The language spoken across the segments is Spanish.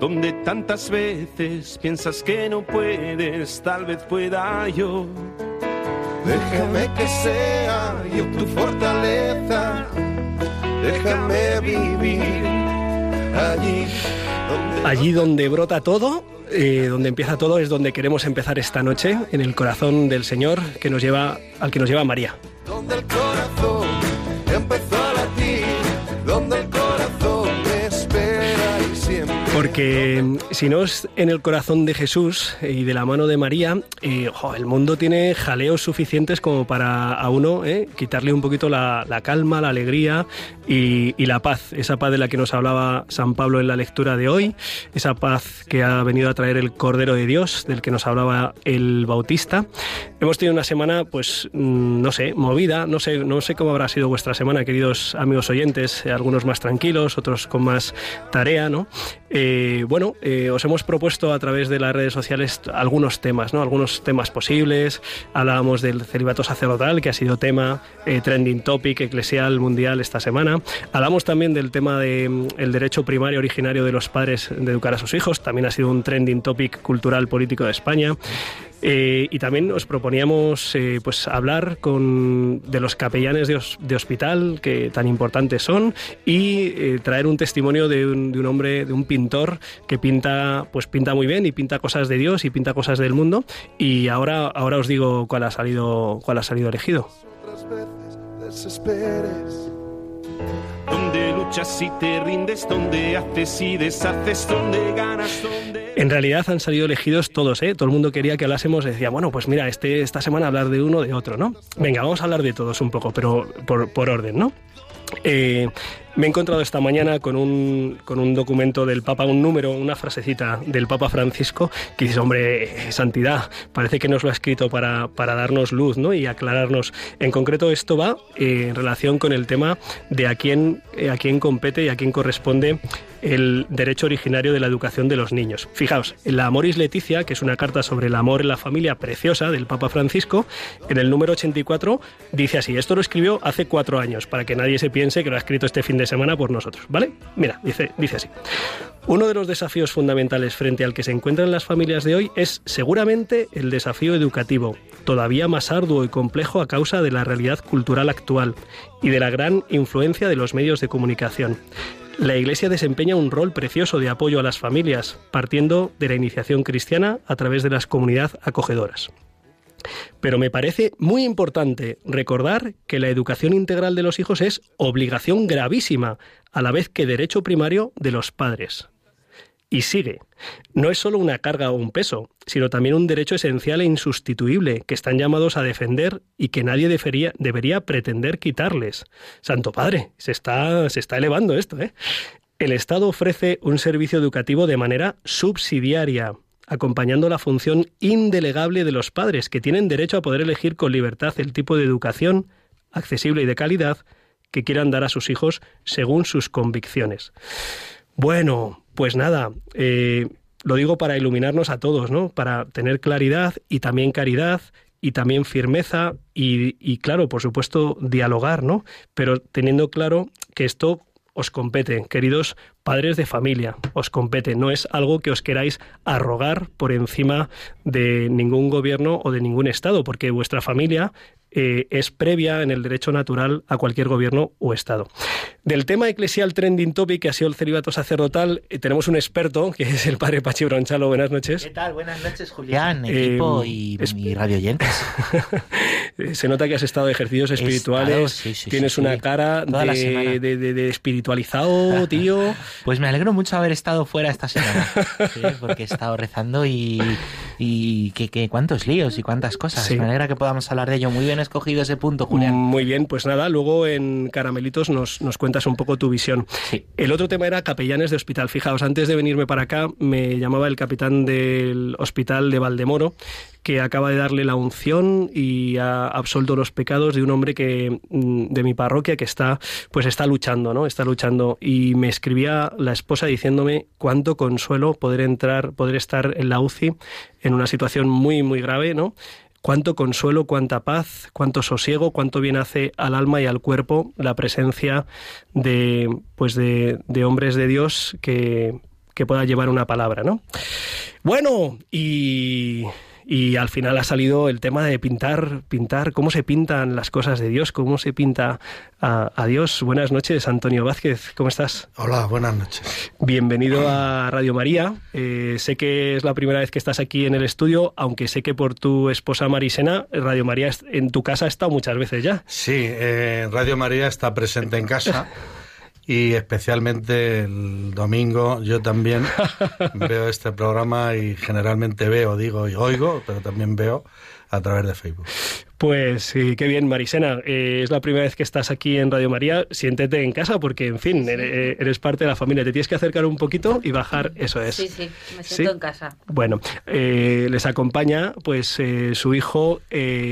donde tantas veces piensas que no puedes, tal vez pueda yo. Déjame que sea yo tu fortaleza, déjame vivir allí donde... Allí donde brota todo, eh, donde empieza todo es donde queremos empezar esta noche, en el corazón del Señor que nos lleva, al que nos lleva María. Donde el corazón empezó porque si no es en el corazón de Jesús y de la mano de María, eh, el mundo tiene jaleos suficientes como para a uno eh, quitarle un poquito la, calma, la alegría y, la paz. Esa paz de la que nos hablaba San Pablo en la lectura de hoy, esa paz que ha venido a traer el Cordero de Dios, del que nos hablaba el Bautista. Hemos tenido una semana, pues, mm, no sé, movida, no sé, no sé cómo habrá sido vuestra semana, queridos amigos oyentes, algunos más tranquilos, otros con más tarea, ¿no? Eh, bueno, eh, os hemos propuesto a través de las redes sociales algunos temas, ¿no? Algunos temas posibles. Hablábamos del celibato sacerdotal, que ha sido tema eh, trending topic eclesial mundial esta semana. Hablamos también del tema del mm, derecho primario originario de los padres de educar a sus hijos. También ha sido un trending topic cultural político de España. Eh, y también os proponíamos eh, pues hablar con, de los capellanes de, hospital que tan importantes son y eh, traer un testimonio de un, de un, hombre, de un pintor que pinta, pues pinta muy bien y pinta cosas de Dios y pinta cosas del mundo. Y ahora, ahora os digo cuál ha salido, cuál ha salido elegido donde luchas y te rindes, donde haces y deshaces, donde ganas, donde... En realidad han salido elegidos todos, ¿eh? Todo el mundo quería que hablásemos, decía, bueno, pues mira, este, esta semana hablar de uno, de otro, ¿no? Venga, vamos a hablar de todos un poco, pero por, por orden, ¿no? Eh, me he encontrado esta mañana con un, con un documento del Papa, un número, una frasecita del Papa Francisco que dice, hombre, santidad, parece que nos lo ha escrito para, para darnos luz ¿no? y aclararnos. En concreto esto va eh, en relación con el tema de a quién, eh, a quién compete y a quién corresponde el derecho originario de la educación de los niños. Fijaos, en la Amoris Leticia, que es una carta sobre el amor en la familia preciosa del Papa Francisco, en el número 84 dice así, esto lo escribió hace cuatro años, para que nadie se piense que lo ha escrito este fin de semana por nosotros, ¿vale? Mira, dice, dice así. Uno de los desafíos fundamentales frente al que se encuentran las familias de hoy es seguramente el desafío educativo, todavía más arduo y complejo a causa de la realidad cultural actual y de la gran influencia de los medios de comunicación. La Iglesia desempeña un rol precioso de apoyo a las familias, partiendo de la iniciación cristiana a través de las comunidades acogedoras. Pero me parece muy importante recordar que la educación integral de los hijos es obligación gravísima, a la vez que derecho primario de los padres. Y sigue, no es solo una carga o un peso, sino también un derecho esencial e insustituible que están llamados a defender y que nadie debería, pretender quitarles. Santo Padre, se está, se está elevando esto, ¿eh? El Estado ofrece un servicio educativo de manera subsidiaria, acompañando la función indelegable de los padres, que tienen derecho a poder elegir con libertad el tipo de educación accesible y de calidad que quieran dar a sus hijos según sus convicciones. Bueno, pues nada, eh, lo digo para iluminarnos a todos, ¿no? Para tener claridad y también caridad y también firmeza y, y, claro, por supuesto, dialogar, ¿no? Pero teniendo claro que esto os compete, queridos padres de familia, os compete, no es algo que os queráis arrogar por encima de ningún gobierno o de ningún Estado, porque vuestra familia eh, es previa en el derecho natural a cualquier gobierno o Estado. Del tema eclesial trending topic que ha sido el celibato sacerdotal, eh, tenemos un experto que es el padre Pachi Bronchalo. Buenas noches. ¿Qué tal? Buenas noches, Julián, equipo eh, y, radio oyentes. Se nota que has estado de ejercicios espirituales. Tienes una cara de, de, espiritualizado, tío. Pues me alegro mucho haber estado fuera esta semana, porque he estado rezando y y que, cuántos líos y cuántas cosas. Me alegra que podamos hablar de ello. Muy bien escogido ese punto, Julián. Muy bien, pues nada, luego en Caramelitos nos, nos cuentas un poco tu visión. El otro tema era capellanes de hospital. Fijaos, antes de venirme para acá me llamaba el capitán del hospital de Valdemoro que acaba de darle la unción y ha absuelto los pecados de un hombre que mm, de mi parroquia que está pues está luchando, ¿no? Está luchando y me escribía la esposa diciéndome cuánto consuelo poder entrar, poder estar en la UCI en una situación muy muy grave, ¿no? cuánto consuelo, cuánta paz, cuánto sosiego, cuánto bien hace al alma y al cuerpo la presencia de pues de, de hombres de Dios que, que pueda llevar una palabra, ¿no? Bueno, y y al final ha salido el tema de pintar, pintar, cómo se pintan las cosas de Dios, cómo se pinta a, Dios. Buenas noches, Antonio Vázquez, ¿cómo estás? Hola, buenas noches. Bienvenido a Radio María. Eh, sé que es la primera vez que estás aquí en el estudio, aunque sé que por tu esposa Marisena, Radio María en tu casa ha estado muchas veces ya. Sí, eh, Radio María está presente en casa. y especialmente el domingo yo también veo este programa y generalmente veo, digo y oigo, pero también veo a través de Facebook. Pues sí, qué bien, Marisena. Eh, es la primera vez que estás aquí en Radio María. Siéntete en casa porque, en fin, eh, eres, parte de la familia. Te tienes que acercar un poquito y bajar, eso es. Sí, sí, me siento en casa. Bueno, eh, les acompaña pues su hijo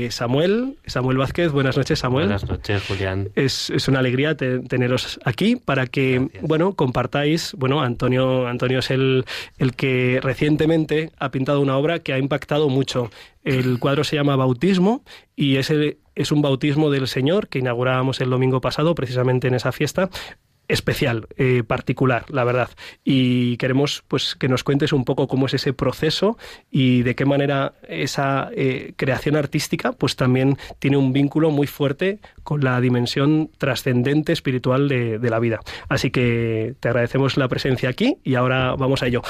Samuel, Samuel Vázquez. Buenas noches, Samuel. Buenas noches, Julián. Es, una alegría teneros aquí para que, bueno, compartáis. Bueno, Antonio, Antonio es el, el que recientemente ha pintado una obra que ha impactado mucho. El cuadro se llama Bautismo y ese es un bautismo del Señor que inaugurábamos el domingo pasado, precisamente en esa fiesta, especial, eh, particular, la verdad. Y queremos pues que nos cuentes un poco cómo es ese proceso y de qué manera esa eh, creación artística pues también tiene un vínculo muy fuerte con la dimensión trascendente espiritual de, de la vida. Así que te agradecemos la presencia aquí y ahora vamos a ello.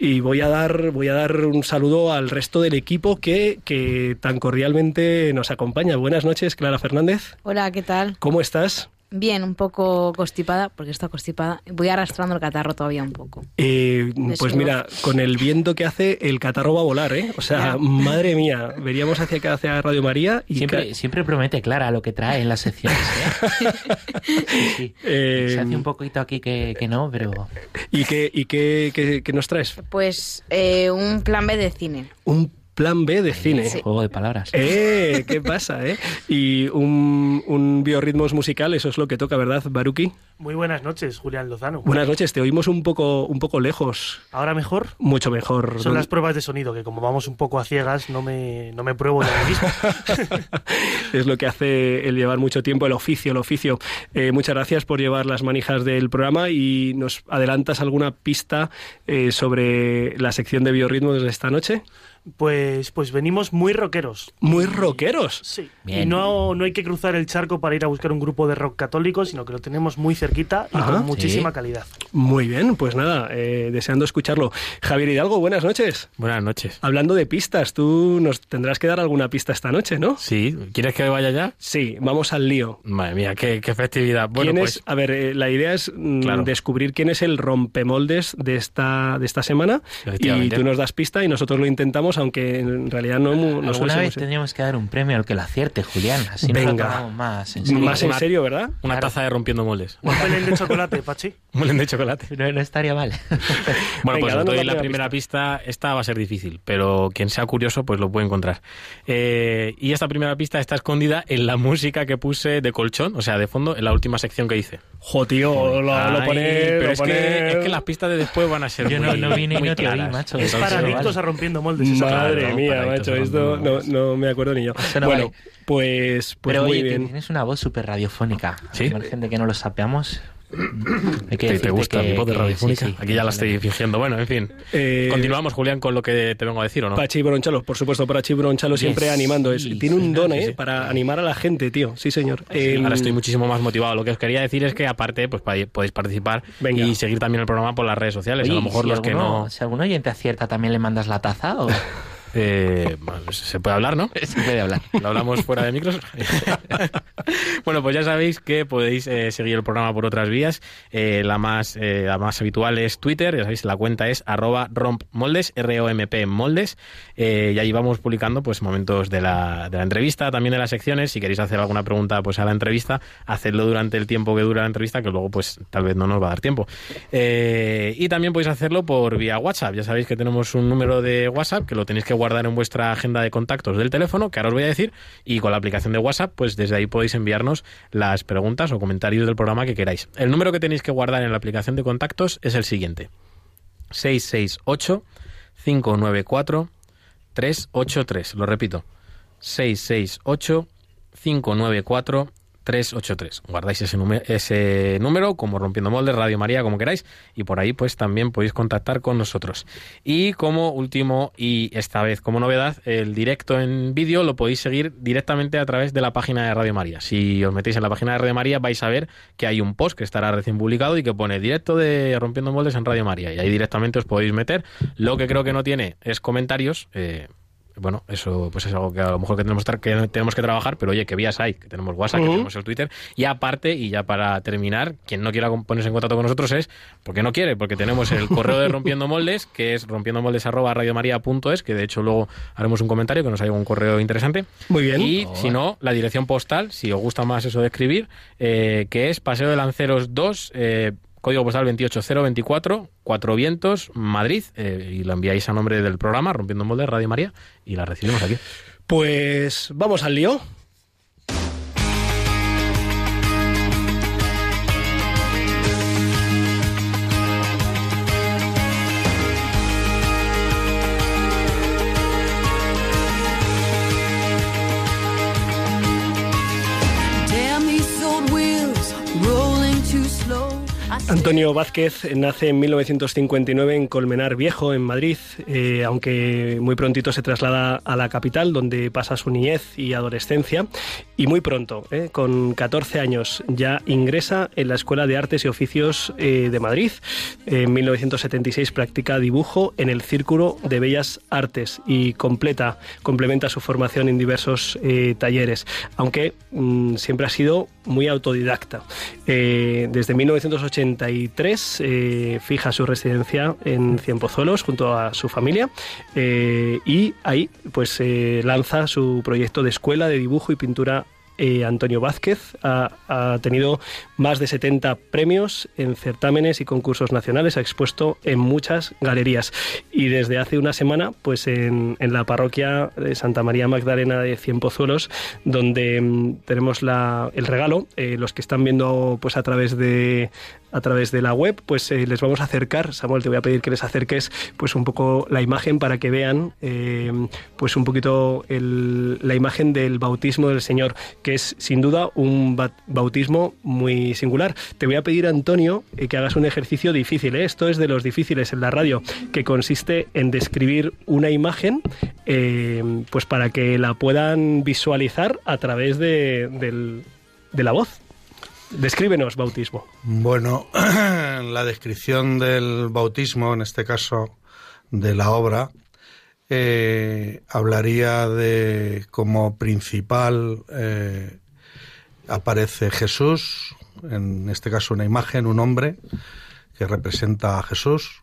Y voy a dar, voy a dar un saludo al resto del equipo que, que tan cordialmente nos acompaña. Buenas noches, Clara Fernández. Hola, ¿qué tal? ¿Cómo estás? Bien, un poco constipada, porque está constipada. Voy arrastrando el catarro todavía un poco. Eh, pues mira, con el viento que hace, el catarro va a volar, ¿eh? O sea, madre mía, veríamos hacia acá, hacia Radio María y... Siempre, siempre promete Clara lo que trae en las secciones, ¿eh? Eh, Se hace un poquito aquí que, no, pero... ¿Y qué, y qué, qué nos traes? Pues un plan B de cine. Un plan B de cine. Juego de palabras. ¡Eh! ¿Qué pasa, eh? Y un, un biorritmos musical, eso es lo que toca, ¿verdad, Baruki? Muy buenas noches, Julián Lozano. Buenas noches, te oímos un poco, un poco lejos. ¿Ahora mejor? Mucho mejor. Son las pruebas de sonido, que como vamos un poco a ciegas, no me, no me pruebo yo mismo. es lo que hace el llevar mucho tiempo, el oficio, el oficio. Eh, muchas gracias por llevar las manijas del programa y nos adelantas alguna pista eh, sobre la sección de biorritmos de esta noche. Pues, pues venimos muy rockeros. ¿Muy rockeros? Sí. Y no, no hay que cruzar el charco para ir a buscar un grupo de rock católico, sino que lo tenemos muy cerquita y con muchísima calidad. Muy bien, pues nada, eh, deseando escucharlo. Javier Hidalgo, buenas noches. Buenas noches. Hablando de pistas, tú nos tendrás que dar alguna pista esta noche, ¿no? Sí. ¿Quieres que vaya ya? Sí, vamos al lío. Madre mía, qué, festividad. Bueno, pues... A ver, eh, la idea es mm, descubrir quién es el rompemoldes de esta, de esta semana y tú nos das pista y nosotros lo intentamos, aunque en realidad no, no Alguna vez tendríamos que dar un premio al que lo acierte, Julián. Así Venga. nos más en serio. Más en serio, ¿verdad? Una taza de rompiendo moldes. Un melén de chocolate, Pachi. Un melén de chocolate. No, no estaría mal. bueno, pues doy la, primera pista. Esta va a ser difícil, pero quien sea curioso, pues lo puede encontrar. Eh, y esta primera pista está escondida en la música que puse de colchón, o sea, de fondo, en la última sección que hice. Jo, tío, lo, Ay, pero es, Que, es que las pistas de después van a ser Yo no, no vine y no te macho. Es para adictos a rompiendo moldes. Madre mía, macho, esto no, no me acuerdo ni yo. Bueno, pues, pues Pero, muy oye, bien. tienes una voz súper radiofónica. ¿Sí? Hay gente que no lo sapeamos. Hay que ¿Te, gusta mi voz de radiofónica? Aquí ya la estoy fingiendo. Bueno, en fin. Eh, Continuamos, Julián, con lo que te vengo a decir, ¿o no? Pachi Bronchalo, por supuesto, Pachi Bronchalo siempre animando. Es, tiene un don, ¿eh? Para animar a la gente, tío. Sí, señor. Eh, ahora estoy muchísimo más motivado. Lo que os quería decir es que, aparte, pues podéis participar y seguir también el programa por las redes sociales. a lo mejor los que no... Si algún oyente acierta, ¿también le mandas la taza o...? Eh, se puede hablar, ¿no? Se puede hablar. Lo hablamos fuera de micros. bueno, pues ya sabéis que podéis eh, seguir el programa por otras vías. Eh, la más la más habitual es Twitter, ya sabéis, la cuenta es arroba rompmoldes, R-O-M-P moldes. y ahí vamos publicando pues momentos de la, de la entrevista, también de las secciones. Si queréis hacer alguna pregunta pues a la entrevista, hacedlo durante el tiempo que dura la entrevista, que luego pues tal vez no nos va a dar tiempo. y también podéis hacerlo por vía WhatsApp. Ya sabéis que tenemos un número de WhatsApp que lo tenéis que guardar en vuestra agenda de contactos del teléfono, que ahora os voy a decir, y con la aplicación de WhatsApp, pues desde ahí podéis enviarnos las preguntas o comentarios del programa que queráis. El número que tenéis que guardar en la aplicación de contactos es el siguiente. 668 594 383. Lo repito. 668 594 383. Guardáis ese, ese número como Rompiendo Moldes, Radio María, como queráis, y por ahí pues también podéis contactar con nosotros. Y como último y esta vez como novedad, el directo en vídeo lo podéis seguir directamente a través de la página de Radio María. Si os metéis en la página de Radio María vais a ver que hay un post que estará recién publicado y que pone directo de Rompiendo Moldes en Radio María. Y ahí directamente os podéis meter. Lo que creo que no tiene es comentarios. Eh, bueno, eso pues es algo que a lo mejor que tenemos que, tenemos que trabajar, pero oye, que vías hay, que tenemos WhatsApp, que tenemos el Twitter, y aparte, y ya para terminar, quien no quiera ponerse en contacto con nosotros es porque no quiere, porque tenemos el correo de Rompiendo Moldes, que es rompiendomoldes@radiomaria.es, que de hecho luego haremos un comentario que nos haya un correo interesante. Muy bien. Y si no, la dirección postal, si os gusta más eso de escribir, eh, que es Paseo de Lanceros 2, eh, código postal 28024, Cuatro Vientos, Madrid, eh, y lo enviáis a nombre del programa Rompiendo Molde Radio María y la recibimos aquí. Pues vamos al lío. Antonio Vázquez nace en 1959 en Colmenar Viejo, en Madrid, eh, aunque muy prontito se traslada a la capital, donde pasa su niñez y adolescencia. Y muy pronto, eh, con 14 años, ya ingresa en la Escuela de Artes y Oficios eh, de Madrid. En 1976 practica dibujo en el Círculo de Bellas Artes y completa, complementa su formación en diversos talleres, aunque mm, siempre ha sido muy autodidacta. desde 1980 eh, fija su residencia en Cienpozuelos junto a su familia eh, y ahí pues eh, lanza su proyecto de escuela de dibujo y pintura eh, Antonio Vázquez. Ha, tenido más de 70 premios en certámenes y concursos nacionales, ha expuesto en muchas galerías. Y desde hace una semana pues en, la parroquia de Santa María Magdalena de Cienpozuelos donde mm, tenemos la, el regalo, los que están viendo pues a través de a través de la web, pues eh, les vamos a acercar, Samuel, te voy a pedir que les acerques pues un poco la imagen para que vean pues un poquito la imagen del bautismo del Señor, que es sin duda un bautismo muy singular. Te voy a pedir, Antonio, eh, que hagas un ejercicio difícil. ¿eh? Esto es de los difíciles en la radio, que consiste en describir una imagen eh, pues para que la puedan visualizar a través de la voz. Descríbenos bautismo. Bueno, la descripción del bautismo, en este caso de la obra, eh, hablaría de como principal eh, aparece Jesús, en este caso una imagen, un hombre que representa a Jesús,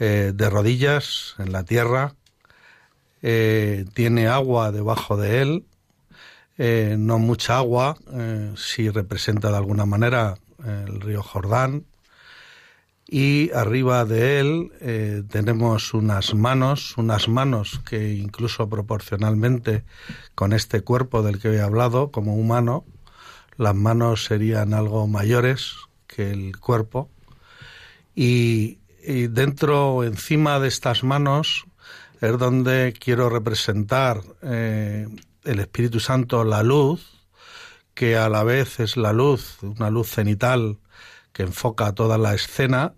eh, de rodillas en la tierra, tiene agua debajo de él, no mucha agua, si representa de alguna manera el río Jordán, y arriba de él eh, tenemos unas manos, unas manos que incluso proporcionalmente con este cuerpo del que he hablado como humano, las manos serían algo mayores que el cuerpo. Y, dentro o encima de estas manos es donde quiero representar eh, el Espíritu Santo, la luz, que a la vez es la luz, una luz cenital que enfoca toda la escena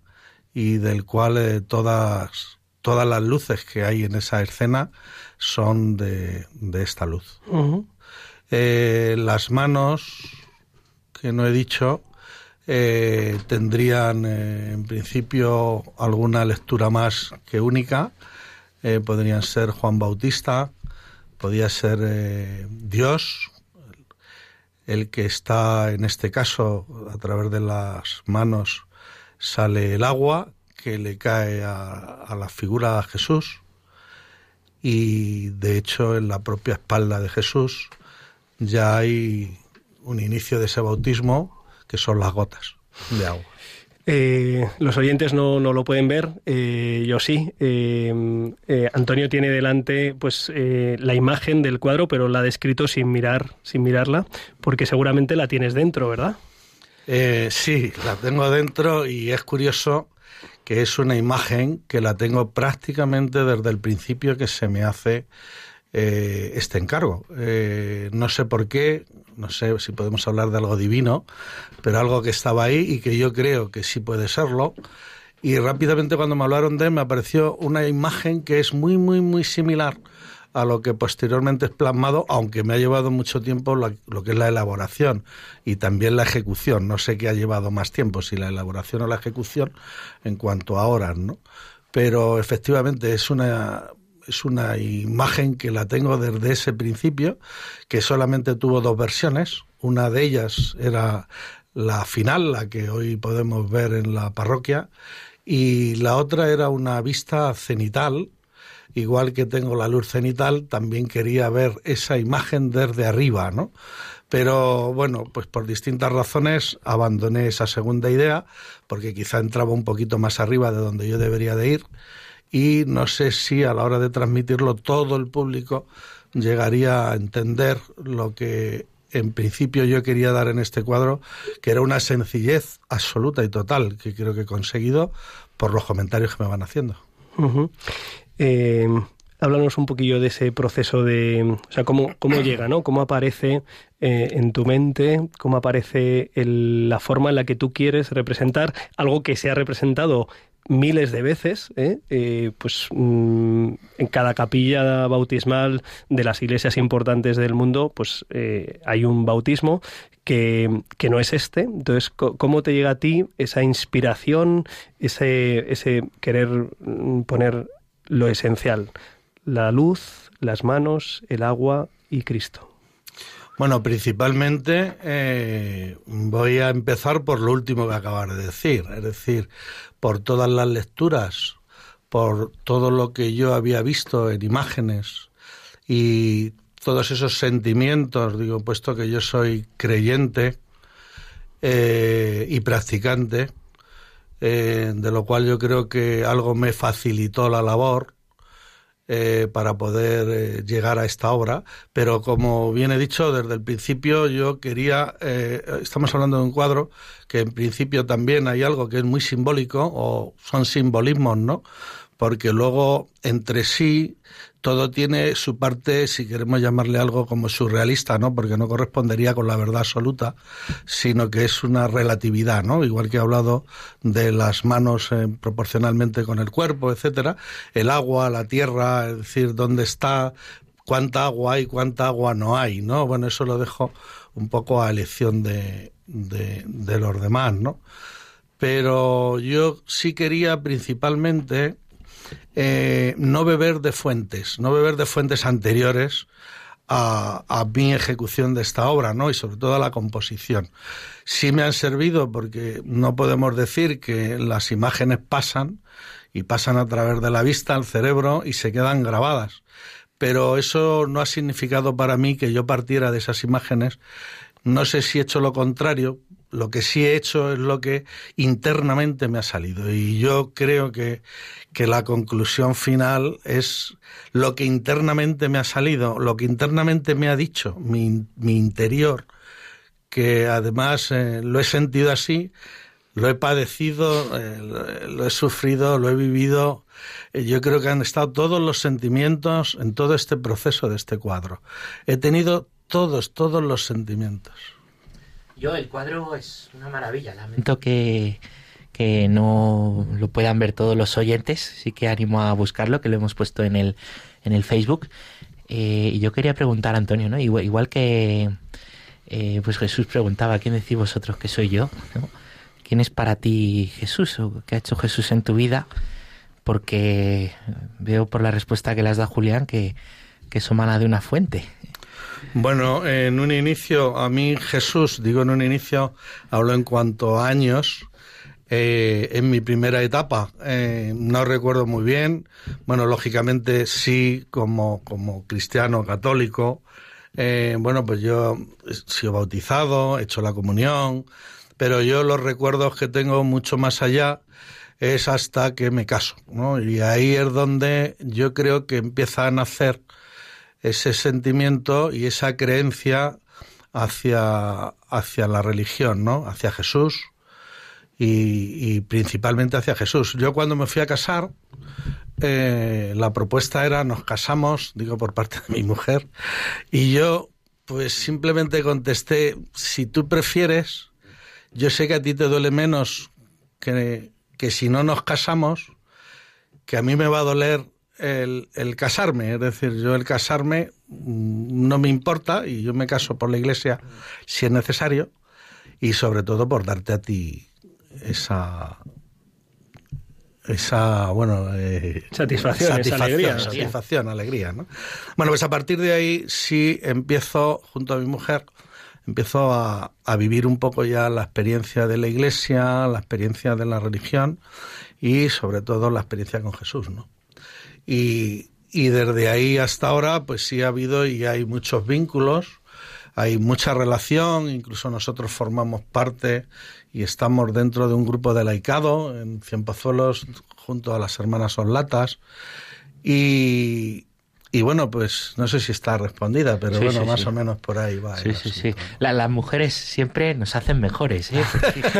y del cual eh, todas, todas las luces que hay en esa escena son de, de esta luz. Eh, las manos, que no he dicho, eh, tendrían en principio alguna lectura más que única. podrían ser Juan Bautista, podía ser eh, Dios, el que está en este caso a través de las manos sale el agua que le cae a, a la figura de Jesús y de hecho en la propia espalda de Jesús ya hay un inicio de ese bautismo que son las gotas de agua. Eh, los oyentes no, no, lo pueden ver, eh, yo sí. Eh, Antonio tiene delante pues la imagen del cuadro, pero la ha descrito sin mirar, sin mirarla, porque seguramente la tienes dentro, ¿verdad? sí, la tengo dentro y es curioso que es una imagen que la tengo prácticamente desde el principio que se me hace eh, este encargo. Eh, no sé por qué, no sé si podemos hablar de algo divino, pero algo que estaba ahí y que yo creo que sí puede serlo. Y rápidamente cuando me hablaron de él me apareció una imagen que es muy, muy, muy similar a lo que posteriormente es plasmado, aunque me ha llevado mucho tiempo lo, que es la elaboración y también la ejecución. No sé qué ha llevado más tiempo, si la elaboración o la ejecución en cuanto a horas, ¿no? Pero efectivamente es una es una imagen que la tengo desde ese principio, que solamente tuvo dos versiones. Una de ellas era la final, la que hoy podemos ver en la parroquia, y la otra era una vista cenital, igual que tengo la luz cenital, también quería ver esa imagen desde arriba, ¿no? Pero bueno, pues por distintas razones abandoné esa segunda idea, porque quizá entraba un poquito más arriba de donde yo debería de ir, y no sé si a la hora de transmitirlo todo el público llegaría a entender lo que en principio yo quería dar en este cuadro, que era una sencillez absoluta y total, que creo que he conseguido por los comentarios que me van haciendo. Eh, háblanos un poquillo de ese proceso de, o sea, cómo, cómo llega, ¿no? Cómo aparece eh, en tu mente, cómo aparece la forma en la que tú quieres representar algo que se ha representado miles de veces, ¿eh? Eh, pues mm, en cada capilla bautismal de las iglesias importantes del mundo, pues eh, hay un bautismo que, que, no es este. Entonces, ¿cómo te llega a ti esa inspiración, ese, ese querer mm, poner lo esencial? La luz, las manos, el agua y Cristo. Bueno, principalmente voy a empezar por lo último que acabas de decir, es decir, por todas las lecturas, por todo lo que yo había visto en imágenes y todos esos sentimientos, digo, puesto que yo soy creyente eh, y practicante, eh, de lo cual yo creo que algo me facilitó la labor eh, para poder eh, llegar a esta obra, pero como bien he dicho desde el principio, yo quería, eh, estamos hablando de un cuadro que en principio también hay algo que es muy simbólico, o son simbolismos, ¿no? Porque luego entre sí todo tiene su parte, si queremos llamarle algo como surrealista, ¿no? Porque no correspondería con la verdad absoluta, sino que es una relatividad, ¿no? Igual que he hablado de las manos eh, proporcionalmente con el cuerpo, etcétera, el agua, la tierra, es decir, dónde está, cuánta agua hay, cuánta agua no hay, ¿no? Bueno, eso lo dejo un poco a elección de, de, de los demás, ¿no? Pero yo sí quería principalmente eh, no beber de fuentes, no beber de fuentes anteriores a, a, mi ejecución de esta obra, ¿no? Y sobre todo a la composición. Sí me han servido porque no podemos decir que las imágenes pasan y pasan a través de la vista al cerebro y se quedan grabadas. Pero eso no ha significado para mí que yo partiera de esas imágenes. No sé si he hecho lo contrario, lo que sí he hecho es lo que internamente me ha salido. Y yo creo que, que la conclusión final es lo que internamente me ha salido, lo que internamente me ha dicho, mi, mi interior, que además eh, lo he sentido así, lo he padecido, eh, lo he sufrido, lo he vivido. Eh, yo creo que han estado todos los sentimientos en todo este proceso de este cuadro. He tenido todos, todos los sentimientos. Yo, el cuadro es una maravilla. Lamento que, que no lo puedan ver todos los oyentes. Sí que animo a buscarlo, que lo hemos puesto en el, en el Facebook. Eh, y yo quería preguntar, Antonio, ¿no? Igual, que eh, pues Jesús preguntaba, ¿quién decís vosotros que soy yo? ¿Quién es para ti Jesús o qué ha hecho Jesús en tu vida? porque veo por la respuesta que le has dado Julián que, que eso mana de una fuente. Bueno, en un inicio, a mí Jesús, digo en un inicio, hablo en cuanto a años, eh, en mi primera etapa. Eh, no recuerdo muy bien. Bueno, lógicamente sí, como, como cristiano católico. Eh, bueno, pues yo he sido bautizado, he hecho la comunión, pero yo los recuerdos que tengo mucho más allá es hasta que me caso, ¿no? Y ahí es donde yo creo que empieza a nacer ese sentimiento y esa creencia hacia, hacia la religión, ¿no? Hacia Jesús y, principalmente hacia Jesús. Yo cuando me fui a casar, eh, la propuesta era nos casamos, digo por parte de mi mujer, y yo pues simplemente contesté, si tú prefieres, yo sé que a ti te duele menos que, que si no nos casamos, que a mí me va a doler el, el, casarme. Es decir, yo el casarme mm, no me importa y yo me caso por la iglesia si es necesario y sobre todo por darte a ti esa esa bueno eh, satisfacción, alegría satisfacción alegría ¿no? bueno pues a partir de ahí sí empiezo junto a mi mujer empiezo a, a, vivir un poco ya la experiencia de la iglesia, la experiencia de la religión y sobre todo la experiencia con Jesús, ¿no? Y, y desde ahí hasta ahora, pues sí ha habido y hay muchos vínculos, hay mucha relación, incluso nosotros formamos parte y estamos dentro de un grupo de laicado en Cienpozuelos junto a las hermanas Olatas y, y bueno, pues no sé si está respondida, pero bueno, más o menos por ahí va. Sí, sí, sí. las mujeres siempre nos hacen mejores, ¿eh?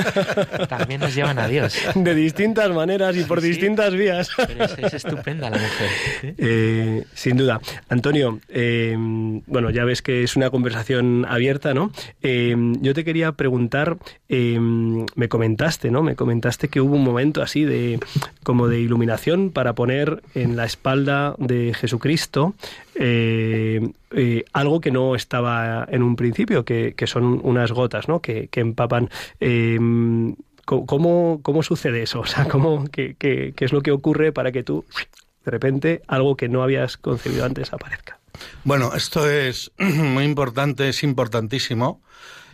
también nos llevan a Dios. De distintas maneras y por distintas vías. Pero es, estupenda la mujer. Eh, sin duda. Antonio, eh, bueno, ya ves que es una conversación abierta, ¿no? Eh, yo te quería preguntar, me comentaste, ¿no? Me comentaste que hubo un momento así de como de iluminación para poner en la espalda de Jesucristo eh, eh, algo que no estaba en un principio, que, son unas gotas ¿no? que, empapan. Eh, ¿cómo, ¿Cómo sucede eso? O sea, ¿cómo, qué, qué, es lo que ocurre para que tú, de repente, algo que no habías concebido antes aparezca? Bueno, esto es muy importante, es importantísimo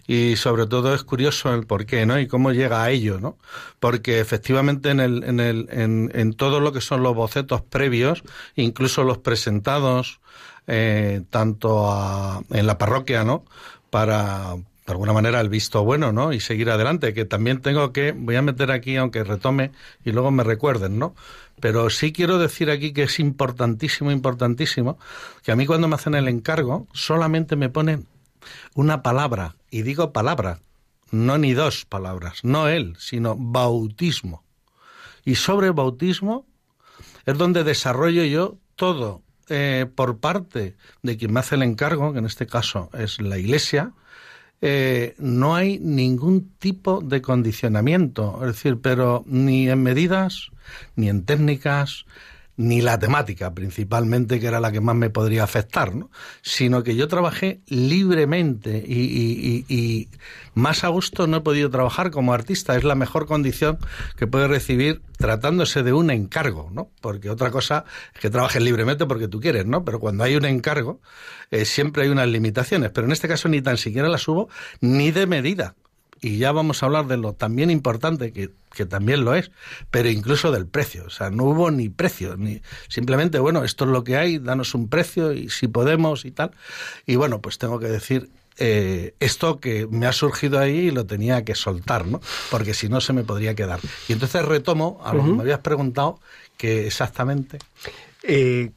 y sobre todo es curioso el por qué, ¿no? Y cómo llega a ello, ¿no? Porque efectivamente en, el, en, el, en, en todo lo que son los bocetos previos, incluso los presentados eh, tanto a, en la parroquia, ¿no? Para, de alguna manera el visto bueno, ¿no? Y seguir adelante, que también tengo que, voy a meter aquí, aunque retome y luego me recuerden, ¿no? Pero sí quiero decir aquí que es importantísimo, importantísimo, que a mí cuando me hacen el encargo solamente me ponen una palabra, y digo palabra, no ni dos palabras, no él, sino bautismo. Y sobre bautismo es donde desarrollo yo todo eh, por parte de quien me hace el encargo, que en este caso es la Iglesia, eh, no hay ningún tipo de condicionamiento, es decir, pero ni en medidas, ni en técnicas, ni la temática principalmente, que era la que más me podría afectar, ¿no? sino que yo trabajé libremente y, más a gusto no he podido trabajar como artista. Es la mejor condición que puedes recibir tratándose de un encargo, ¿no? Porque otra cosa es que trabajes libremente porque tú quieres, ¿no? Pero cuando hay un encargo, eh, siempre hay unas limitaciones. Pero en este caso ni tan siquiera las hubo ni de medida y ya vamos a hablar de lo también importante que, que, también lo es, pero incluso del precio. O sea, no hubo ni precio, ni simplemente, bueno, esto es lo que hay, danos un precio y si podemos y tal. Y bueno, pues tengo que decir eh, esto que me ha surgido ahí y lo tenía que soltar, ¿no? Porque si no se me podría quedar. Y entonces retomo a lo que me habías preguntado, que exactamente eh,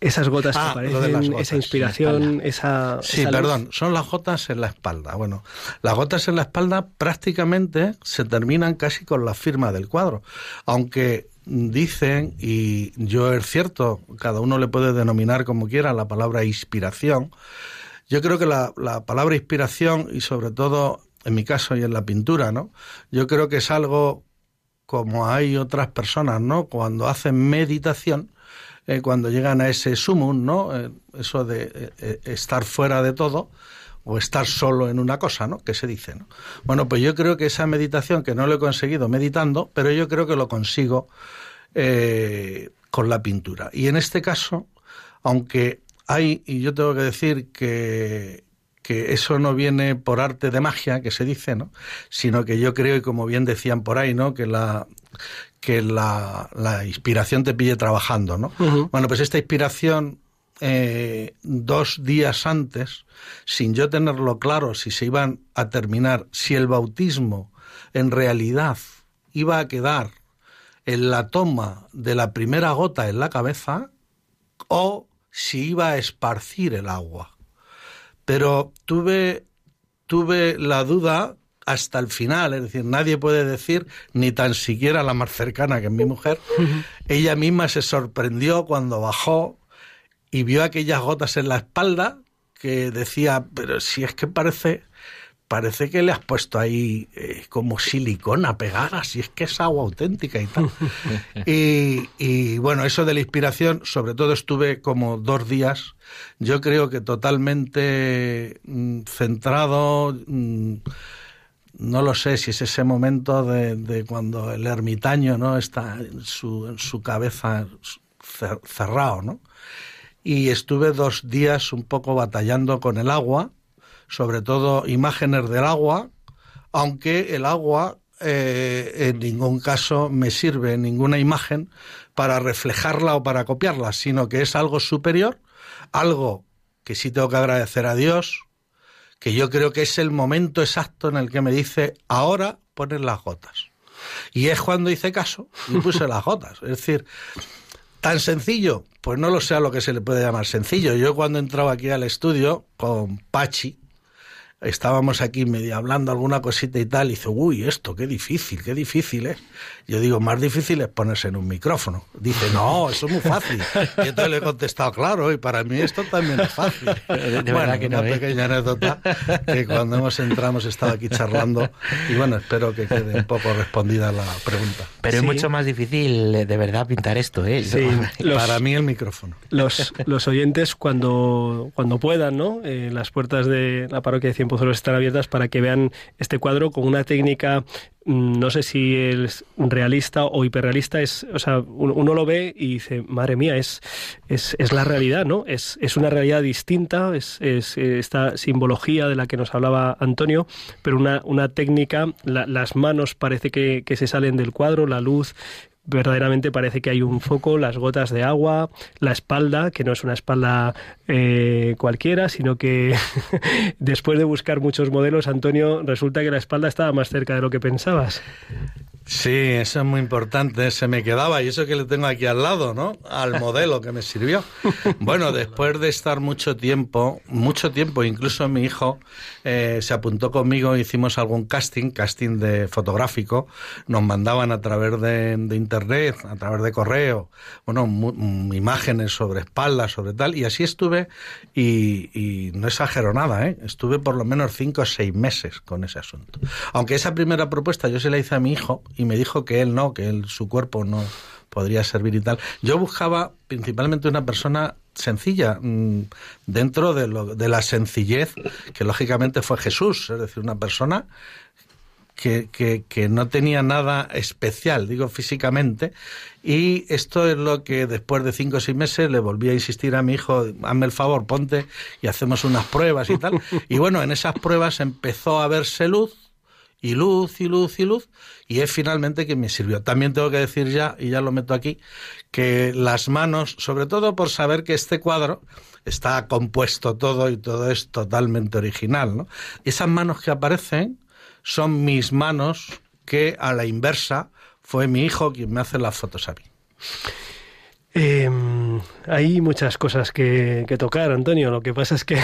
esas gotas que ah, aparecen, esa inspiración, esa... Sí, perdón, son las gotas en la espalda. Bueno, las gotas en la espalda prácticamente se terminan casi con la firma del cuadro, aunque dicen, y yo es cierto, cada uno le puede denominar como quiera la palabra inspiración, yo creo que la, la palabra inspiración, y sobre todo en mi caso y en la pintura, ¿no? Yo creo que es algo como hay otras personas, ¿no? Cuando hacen meditación, eh, cuando llegan a ese sumum, ¿no? Eh, eso de eh, estar fuera de todo o estar solo en una cosa, ¿no? Que se dice, ¿no? Bueno, pues yo creo que esa meditación, que no lo he conseguido meditando, pero yo creo que lo consigo con la pintura. Y en este caso, aunque hay, y yo tengo que decir que, que eso no viene por arte de magia, que se dice, ¿no? Sino que yo creo, y como bien decían por ahí, ¿no? Que la, que la, la inspiración te pille trabajando, ¿no? Bueno, pues esta inspiración eh, dos días antes, sin yo tenerlo claro si se iban a terminar, si el bautismo en realidad iba a quedar en la toma de la primera gota en la cabeza o si iba a esparcir el agua. Pero tuve, tuve la duda hasta el final, es decir, nadie puede decir, ni tan siquiera la más cercana que es mi mujer, ella misma se sorprendió cuando bajó y vio aquellas gotas en la espalda que decía, pero si es que parece, parece que le has puesto ahí eh, como silicona pegada, si es que es agua auténtica y tal. y, y, bueno, eso de la inspiración, sobre todo estuve como dos días, yo creo que totalmente mm, centrado. No lo sé si es ese momento de, cuando el ermitaño no está en su, en su cabeza cerrado, ¿no? Y estuve dos días un poco batallando con el agua, sobre todo imágenes del agua, aunque el agua eh, en ningún caso me sirve ninguna imagen para reflejarla o para copiarla, sino que es algo superior, algo que sí tengo que agradecer a Dios, que yo creo que es el momento exacto en el que me dice, ahora pones las gotas. Y es cuando hice caso y puse las gotas. Es decir, tan sencillo, pues no lo sé a lo que se le puede llamar sencillo. Yo cuando entraba aquí al estudio con Pachi, estábamos aquí medio hablando alguna cosita y tal, y dice, uy, esto, qué difícil, qué difícil es. Yo digo, más difícil es ponerse en un micrófono. Dice, no, eso es muy fácil. Y entonces le he contestado, claro, y para mí esto también es fácil. De, bueno, que una ¿eh? pequeña anécdota que cuando hemos entrado hemos estado aquí charlando y bueno, espero que quede un poco respondida la pregunta. Pero es mucho más difícil de verdad pintar esto, ¿eh? Sí, para mí el micrófono. Los, los oyentes cuando, cuando puedan, ¿no? Eh, las puertas de la parroquia de Pozuelos están abiertas para que vean este cuadro con una técnica mm, no sé si es realista o hiperrealista, es, o sea, uno, lo ve y dice, madre mía, es, es, es la realidad, ¿no? Es, es, una realidad distinta, es, es, esta simbología de la que nos hablaba Antonio, pero una, una técnica, las manos parece que se salen del cuadro, la luz, verdaderamente parece que hay un foco, las gotas de agua, la espalda, que no es una espalda eh, cualquiera, sino que después de buscar muchos modelos, Antonio, resulta que la espalda estaba más cerca de lo que pensabas. Sí, eso es muy importante, se me quedaba y eso que le tengo aquí al lado, ¿no? Al modelo que me sirvió. Bueno, después de estar mucho tiempo, mucho tiempo, incluso mi hijo eh, se apuntó conmigo, hicimos algún casting, casting de fotográfico, nos mandaban a través de, internet, a través de correo, bueno, imágenes sobre espaldas, sobre tal, y así estuve y, y no exagero nada, ¿eh? Estuve por lo menos cinco o seis meses con ese asunto. Aunque esa primera propuesta yo se la hice a mi hijo, y me dijo que él no, que él, su cuerpo no podría servir y tal. Yo buscaba principalmente una persona sencilla, mm, dentro de, lo, de la sencillez que lógicamente fue Jesús, es decir, una persona que, que, que, no tenía nada especial, digo físicamente, y esto es lo que después de cinco o seis meses le volví a insistir a mi hijo, hazme el favor, ponte y hacemos unas pruebas y tal. Y bueno, en esas pruebas empezó a verse luz, y luz y luz y luz y es finalmente que me sirvió. También tengo que decir ya, y ya lo meto aquí, que las manos, sobre todo por saber que este cuadro está compuesto todo y todo es totalmente original, ¿no? Esas manos que aparecen son mis manos que a la inversa fue mi hijo quien me hace las fotos a mí. Eh, hay muchas cosas que, tocar, Antonio. Lo que pasa es que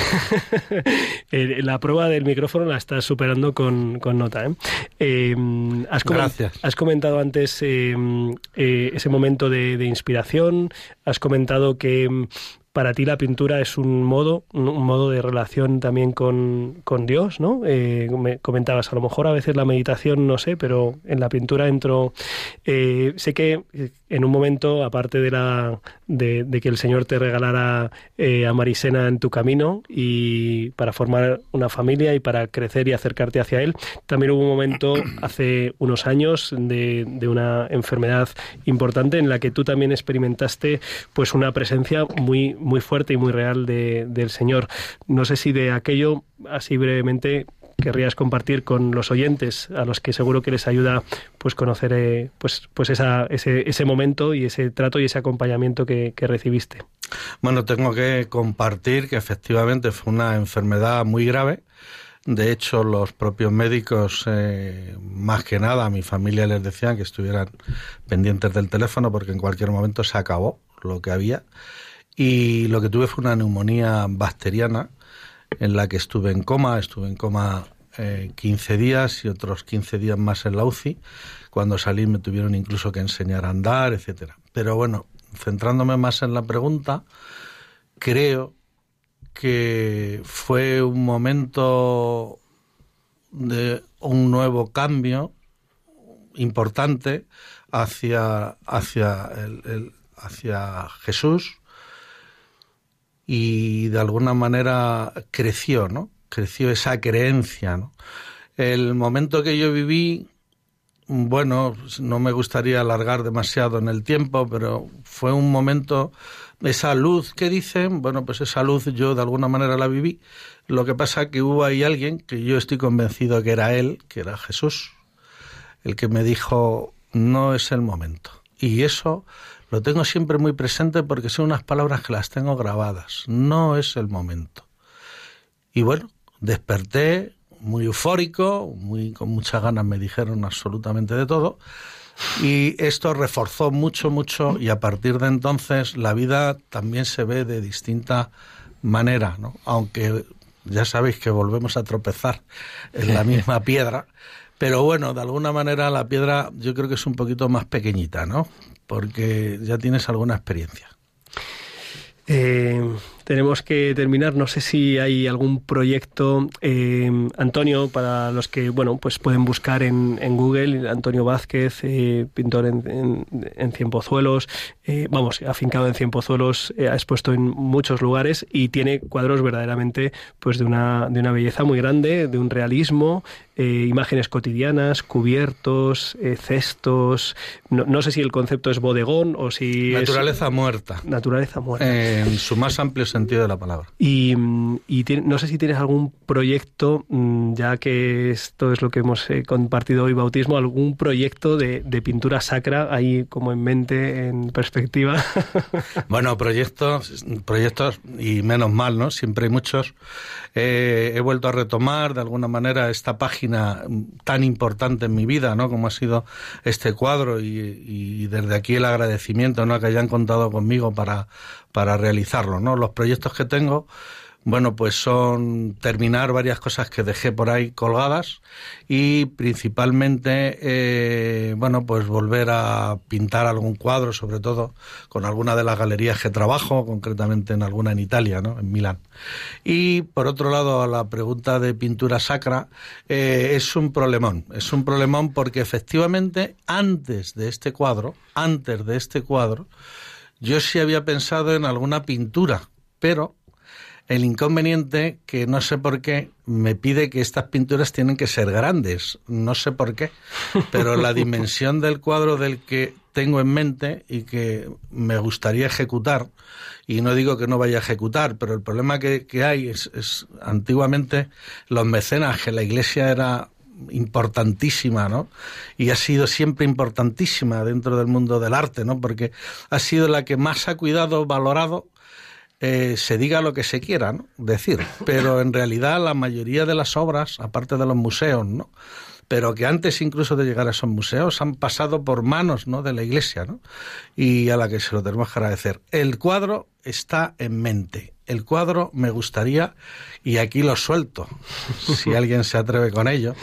la prueba del micrófono la estás superando con, nota. ¿eh? Em, has, Gracias. has comentado antes em, eh, ese momento de, de, inspiración. Has comentado que para ti la pintura es un modo, un modo de relación también con, Dios, ¿no? Eh, me comentabas, a lo mejor a veces la meditación, no sé, pero en la pintura entro... Eh, sé que en un momento, aparte de, la, de, que el Señor te regalara eh, a Marisena en tu camino y para formar una familia y para crecer y acercarte hacia Él, también hubo un momento hace unos años de, de una enfermedad importante en la que tú también experimentaste pues una presencia muy, muy fuerte y muy real de, del Señor. No sé si de aquello, así brevemente, querrías compartir con los oyentes a los que seguro que les ayuda pues conocer eh, pues pues esa, ese, ese momento y ese trato y ese acompañamiento que, recibiste bueno tengo que compartir que efectivamente fue una enfermedad muy grave de hecho, los propios médicos, eh, más que nada, a mi familia les decían que estuvieran pendientes del teléfono porque en cualquier momento se acabó lo que había. Y lo que tuve fue una neumonía bacteriana en la que estuve en coma, estuve en coma eh, 15 días y otros 15 días más en la UCI. Cuando salí me tuvieron incluso que enseñar a andar, etcétera. Pero bueno, centrándome más en la pregunta, creo que fue un momento de un nuevo cambio importante hacia, hacia, el, hacia Jesús y de alguna manera creció, ¿no? Creció esa creencia, ¿no? El momento que yo viví, bueno, no me gustaría alargar demasiado en el tiempo, pero fue un momento, esa luz que dicen, bueno, pues esa luz yo de alguna manera la viví. Lo que pasa que hubo ahí alguien que yo estoy convencido que era él, que era Jesús, el que me dijo, no es el momento. Y eso lo tengo siempre muy presente porque son unas palabras que las tengo grabadas. No es el momento. Y bueno, desperté muy eufórico, muy con muchas ganas me dijeron absolutamente de todo. Y esto reforzó mucho, mucho, y a partir de entonces la vida también se ve de distinta manera, ¿no? Aunque ya sabéis que volvemos a tropezar en la misma piedra, pero bueno, de alguna manera la piedra yo creo que es un poquito más pequeñita, ¿no? Porque ya tienes alguna experiencia. Eh, tenemos que terminar. No sé si hay algún proyecto, eh, Antonio, para los que bueno, pues pueden buscar en, en Google, Antonio Vázquez, eh, pintor en, en, en Cienpozuelos, vamos, afincado en Cienpozuelos, ha expuesto en muchos lugares y tiene cuadros verdaderamente pues de una, de una belleza muy grande, de un realismo, imágenes cotidianas, cubiertos, cestos. No, sé si el concepto es bodegón o si naturaleza muerta. Naturaleza muerta. En su más amplio sentido de la palabra. Y, no sé si tienes algún proyecto, mm, ya que esto es lo que hemos eh, compartido hoy, bautismo, algún proyecto de, pintura sacra ahí como en mente, en perspectiva. bueno, proyectos, proyectos y menos mal, ¿no? Siempre hay muchos. He vuelto a retomar de alguna manera esta página tan importante en mi vida, ¿no? Como ha sido este cuadro y, y desde aquí el agradecimiento, ¿no? Que hayan contado conmigo para para realizarlo, ¿no? Los proyectos que tengo, bueno, pues son terminar varias cosas que dejé por ahí colgadas y principalmente, eh, bueno, pues volver a pintar algún cuadro, sobre todo con alguna de las galerías que trabajo, concretamente en alguna en Italia, ¿no? En Milán. Y por otro lado, a la pregunta de pintura sacra, eh, es un problemón. Es un problemón porque efectivamente antes de este cuadro, antes de este cuadro, yo sí había pensado en alguna pintura, pero el inconveniente que no sé por qué me pide que estas pinturas tienen que ser grandes, no sé por qué, pero la dimensión del cuadro del que tengo en mente y que me gustaría ejecutar, y no digo que no vaya a ejecutar, pero el problema que, hay es, es antiguamente los mecenas, que la iglesia era importantísima, ¿no? Y ha sido siempre importantísima dentro del mundo del arte, ¿no? Porque ha sido la que más ha cuidado, valorado, eh, se diga lo que se quiera, ¿no? Decir. Pero en realidad la mayoría de las obras, aparte de los museos, ¿no? pero que antes incluso de llegar a esos museos han pasado por manos ¿no? de la Iglesia ¿no? y a la que se lo tenemos que agradecer. El cuadro está en mente. El cuadro me gustaría, y aquí lo suelto, si alguien se atreve con ello,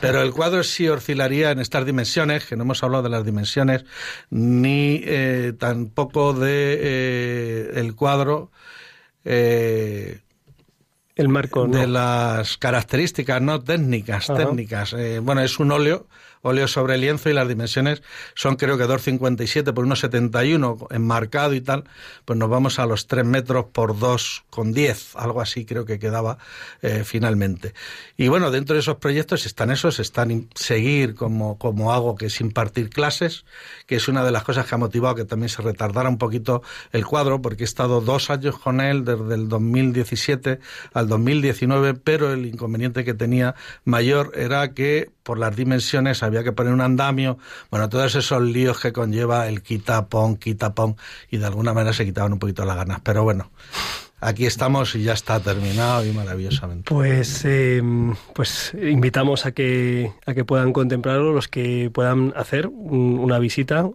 pero el cuadro sí oscilaría en estas dimensiones, que no hemos hablado de las dimensiones, ni eh, tampoco de eh, el cuadro eh, el marco de las características no técnicas técnicas. Eh, bueno es un óleo óleo sobre lienzo y las dimensiones son creo que 2,57 por 1,71 enmarcado y tal, pues nos vamos a los 3 metros por 2,10, algo así creo que quedaba eh, finalmente. Y bueno, dentro de esos proyectos están esos, están seguir como, como hago, que es impartir clases, que es una de las cosas que ha motivado que también se retardara un poquito el cuadro, porque he estado dos años con él desde el 2017 al 2019, pero el inconveniente que tenía mayor era que por las dimensiones había que poner un andamio, bueno, todos esos líos que conlleva el quita, pon, quita, pon, y de alguna manera se quitaban un poquito las ganas. Pero bueno, aquí estamos y ya está terminado y maravillosamente. Pues, eh, pues invitamos a que, a que puedan contemplarlo los que puedan hacer una visita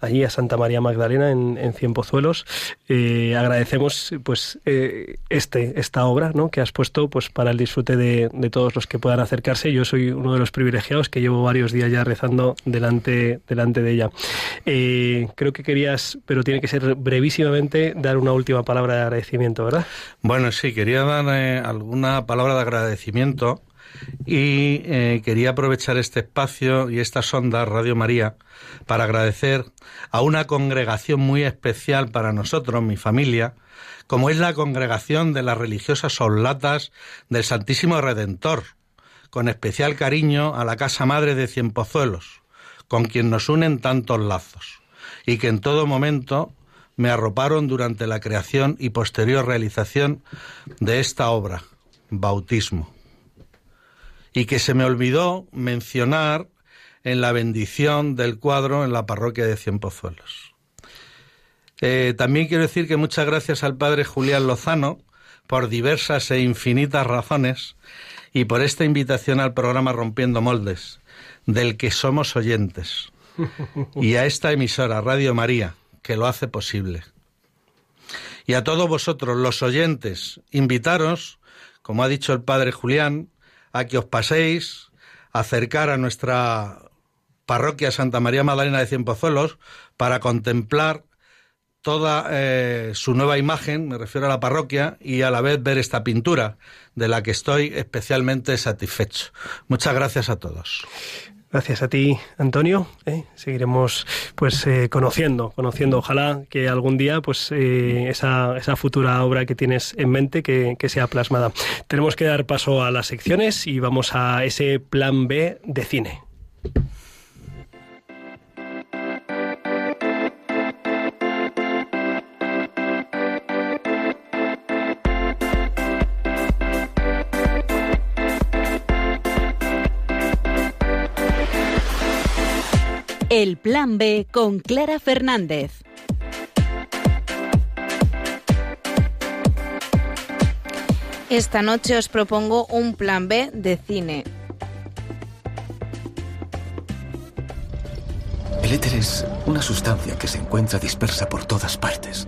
allí a Santa María Magdalena en, en Cienpozuelos. Eh, agradecemos pues eh, este, esta obra ¿no? que has puesto pues para el disfrute de, de, todos los que puedan acercarse. Yo soy uno de los privilegiados que llevo varios días ya rezando delante, delante de ella. creo que querías, pero tiene que ser brevísimamente, dar una última palabra de agradecimiento Bueno, sí, quería dar alguna palabra de agradecimiento y eh, quería aprovechar este espacio y esta sonda Radio María para agradecer a una congregación muy especial para nosotros, mi familia, como es la congregación de las religiosas oblatas del Santísimo Redentor, con especial cariño a la Casa Madre de Cienpozuelos, con quien nos unen tantos lazos, y que en todo momento me arroparon durante la creación y posterior realización de esta obra, Bautismo, y que se me olvidó mencionar en la bendición del cuadro en la parroquia de Cienpozuelos. Eh, también quiero decir que muchas gracias al padre Julián Lozano por diversas e infinitas razones y por esta invitación al programa Rompiendo Moldes, del que somos oyentes, y a esta emisora Radio María, que lo hace posible. Y a todos vosotros, los oyentes, invitaros, como ha dicho el padre Julián, a que os paséis a acercar a nuestra parroquia Santa María Magdalena de Cienpozuelos para contemplar toda eh, su nueva imagen, me refiero a la parroquia, y a la vez ver esta pintura, de la que estoy especialmente satisfecho. Muchas gracias a todos. Gracias a ti, Antonio. ¿eh? seguiremos pues eh, conociendo, conociendo. Ojalá que algún día pues eh, esa, esa, futura obra que tienes en mente que, que sea plasmada. Tenemos que dar paso a las secciones y vamos a ese plan B de cine. El Plan B con Clara Fernández. Esta noche os propongo un Plan B de cine. El éter es una sustancia que se encuentra dispersa por todas partes.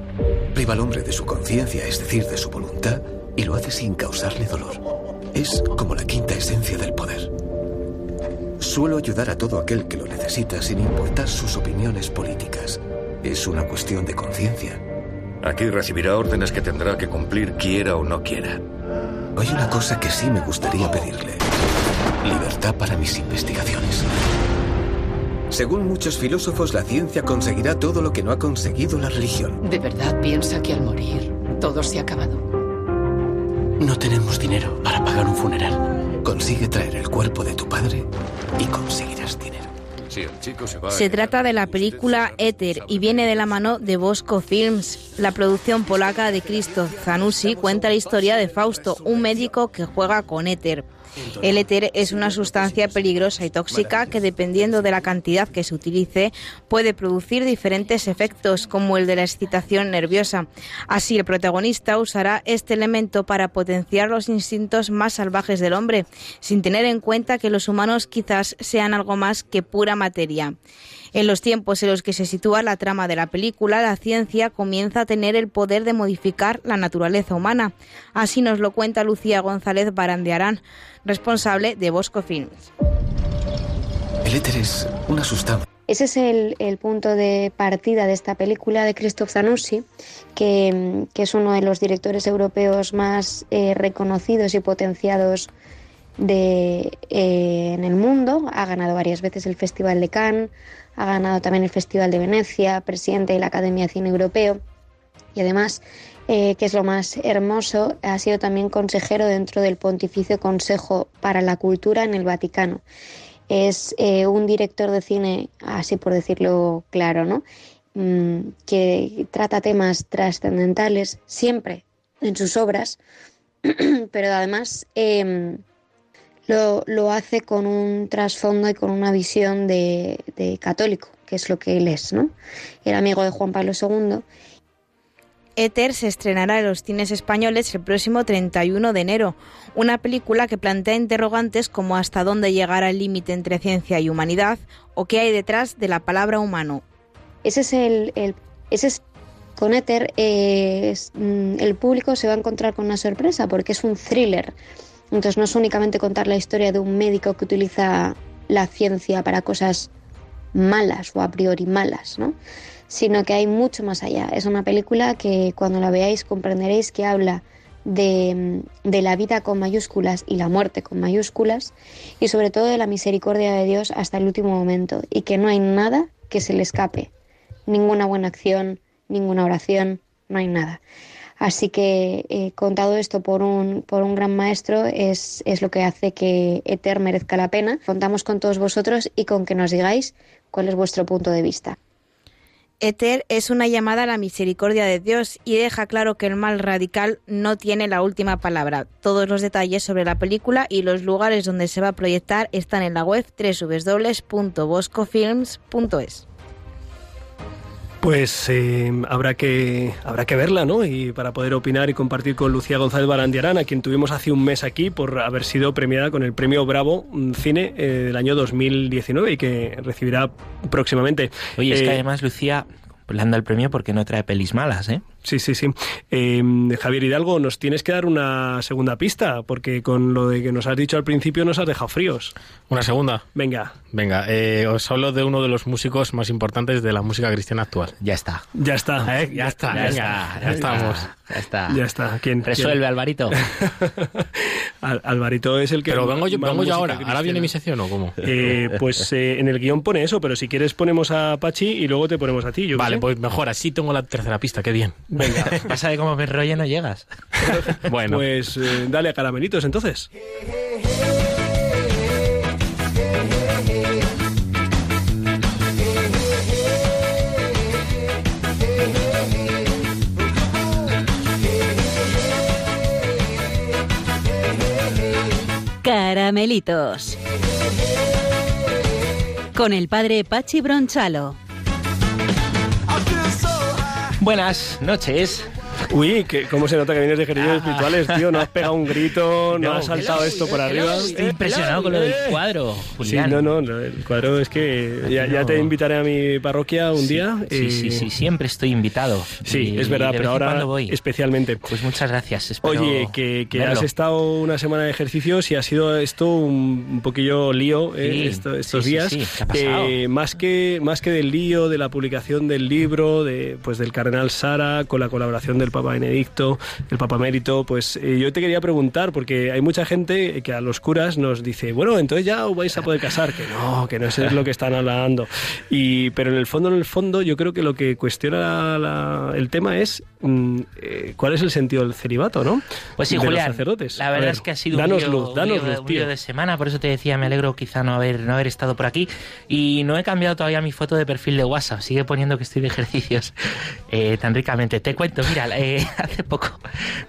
Priva al hombre de su conciencia, es decir, de su voluntad, y lo hace sin causarle dolor. Es como la quinta esencia del poder. Suelo ayudar a todo aquel que lo necesita sin importar sus opiniones políticas. Es una cuestión de conciencia. Aquí recibirá órdenes que tendrá que cumplir quiera o no quiera. Hay una cosa que sí me gustaría pedirle. Libertad para mis investigaciones. Según muchos filósofos, la ciencia conseguirá todo lo que no ha conseguido la religión. ¿De verdad piensa que al morir todo se ha acabado? No tenemos dinero para pagar un funeral. Consigue traer el cuerpo de tu padre y conseguirás dinero. se, trata de la película Éter y viene de la mano de Bosco Films. La producción polaca de Cristo Zanussi cuenta la historia de Fausto, un médico que juega con éter. El éter es una sustancia peligrosa y tóxica que dependiendo de la cantidad que se utilice puede producir diferentes efectos como el de la excitación nerviosa. Así el protagonista usará este elemento para potenciar los instintos más salvajes del hombre, sin tener en cuenta que los humanos quizás sean algo más que pura materia. En los tiempos en los que se sitúa la trama de la película, la ciencia comienza a tener el poder de modificar la naturaleza humana. Así nos lo cuenta Lucía González Barandearán, responsable de Bosco Films. El éter es una sustancia. Ese es el, punto de partida de esta película de Christoph Zanussi, que, es uno de los directores europeos más eh, reconocidos y potenciados de, eh, en el mundo. Ha ganado varias veces el Festival de Cannes, ha ganado también el Festival de Venecia, presidente de la Academia de Cine Europeo y además, eh, que es lo más hermoso, ha sido también consejero dentro del Pontificio Consejo para la Cultura en el Vaticano. Es eh, un director de cine, así por decirlo claro, ¿no? Mm, que trata temas trascendentales siempre en sus obras, pero además em, lo, hace con un trasfondo y con una visión de, católico, que es lo que él es, ¿no? Era amigo de Juan Pablo II. Éter se estrenará en los cines españoles el próximo 31 de enero, una película que plantea interrogantes como hasta dónde llegará el límite entre ciencia y humanidad o qué hay detrás de la palabra humano. Ese es el, ese es, con Éter eh, mm, el público se va a encontrar con una sorpresa porque es un thriller entonces no es únicamente contar la historia de un médico que utiliza la ciencia para cosas malas o a priori malas, ¿no? sino que hay mucho más allá. Es una película que cuando la veáis comprenderéis que habla de, de, la vida con mayúsculas y la muerte con mayúsculas y sobre todo de la misericordia de Dios hasta el último momento y que no hay nada que se le escape, ninguna buena acción, ninguna oración, no hay nada. Así que eh, contado esto por un, por un gran maestro es, es lo que hace que Ether merezca la pena. Contamos con todos vosotros y con que nos digáis cuál es vuestro punto de vista. Ether es una llamada a la misericordia de Dios y deja claro que el mal radical no tiene la última palabra. Todos los detalles sobre la película y los lugares donde se va a proyectar están en la web www.boscofilms.es. Pues eh, habrá que habrá que verla, ¿no? Y para poder opinar y compartir con Lucía González Barandiarán, a quien tuvimos hace un mes aquí por haber sido premiada con el premio Bravo Cine eh, del año 2019 y que recibirá próximamente. Oye, es que eh, además Lucía le han dado el premio porque no trae pelis malas, ¿eh? Sí, sí, sí. Em, Javier Hidalgo, nos tienes que dar una segunda pista, porque con lo de que nos has dicho al principio nos has dejado fríos. ¿Una segunda? Venga. Venga, eh, os hablo de uno de los músicos más importantes de la música cristiana actual. Ya está. Ya está. ¿Eh? Ya está, ya, ya estamos. Ya está. Ya está. ¿Quién, Resuelve, Alvarito. Alvarito es el que... Pero vengo yo, vengo yo ahora. ¿Ahora viene mi sección o cómo? Eh, pues eh, en el guion pone eso, pero si quieres ponemos a Pachi y luego te ponemos a ti. Yo vale, pues mejor, así tengo la tercera pista, qué bien. Venga. Pasa de cómo me rollo no llegas. bueno. Pues eh, dale a caramelitos entonces. Caramelitos. Con el padre Pachi Bronchalo. Buenas noches. Uy, que, ¿cómo se nota que vienes de ejercicios espirituales, tío? No has pegado un grito, no, has saltado esto por arriba. Estoy impresionado con lo del cuadro, Julián. Sí, no, no, el cuadro es que ya, te invitaré a mi parroquia un día. Sí, sí, sí, siempre estoy invitado. Sí, es verdad, pero ahora voy. especialmente. Pues muchas gracias. Oye, que, has estado una semana de ejercicios y ha sido esto un, poquillo lío eh, estos días. ¿Qué más que más que del lío, de la publicación del libro, de pues del cardenal Sara con la colaboración del Papa Benedicto, el Papa Mérito, pues eh, yo te quería preguntar, porque hay mucha gente que a los curas nos dice, bueno, entonces ya os vais a poder casar, que no, que no es lo que están hablando. Y, pero en el fondo, en el fondo, yo creo que lo que cuestiona el tema es mm, eh, cuál es el sentido del celibato, ¿no? Pues sí, Julián, sacerdotes. la verdad es que ha sido danos un, luz, danos luz, de semana, por eso te decía, me alegro quizá no haber, no haber estado por aquí. Y no he cambiado todavía mi foto de perfil de WhatsApp, sigue poniendo que estoy de ejercicios eh, tan ricamente. Te cuento, mira, eh, hace poco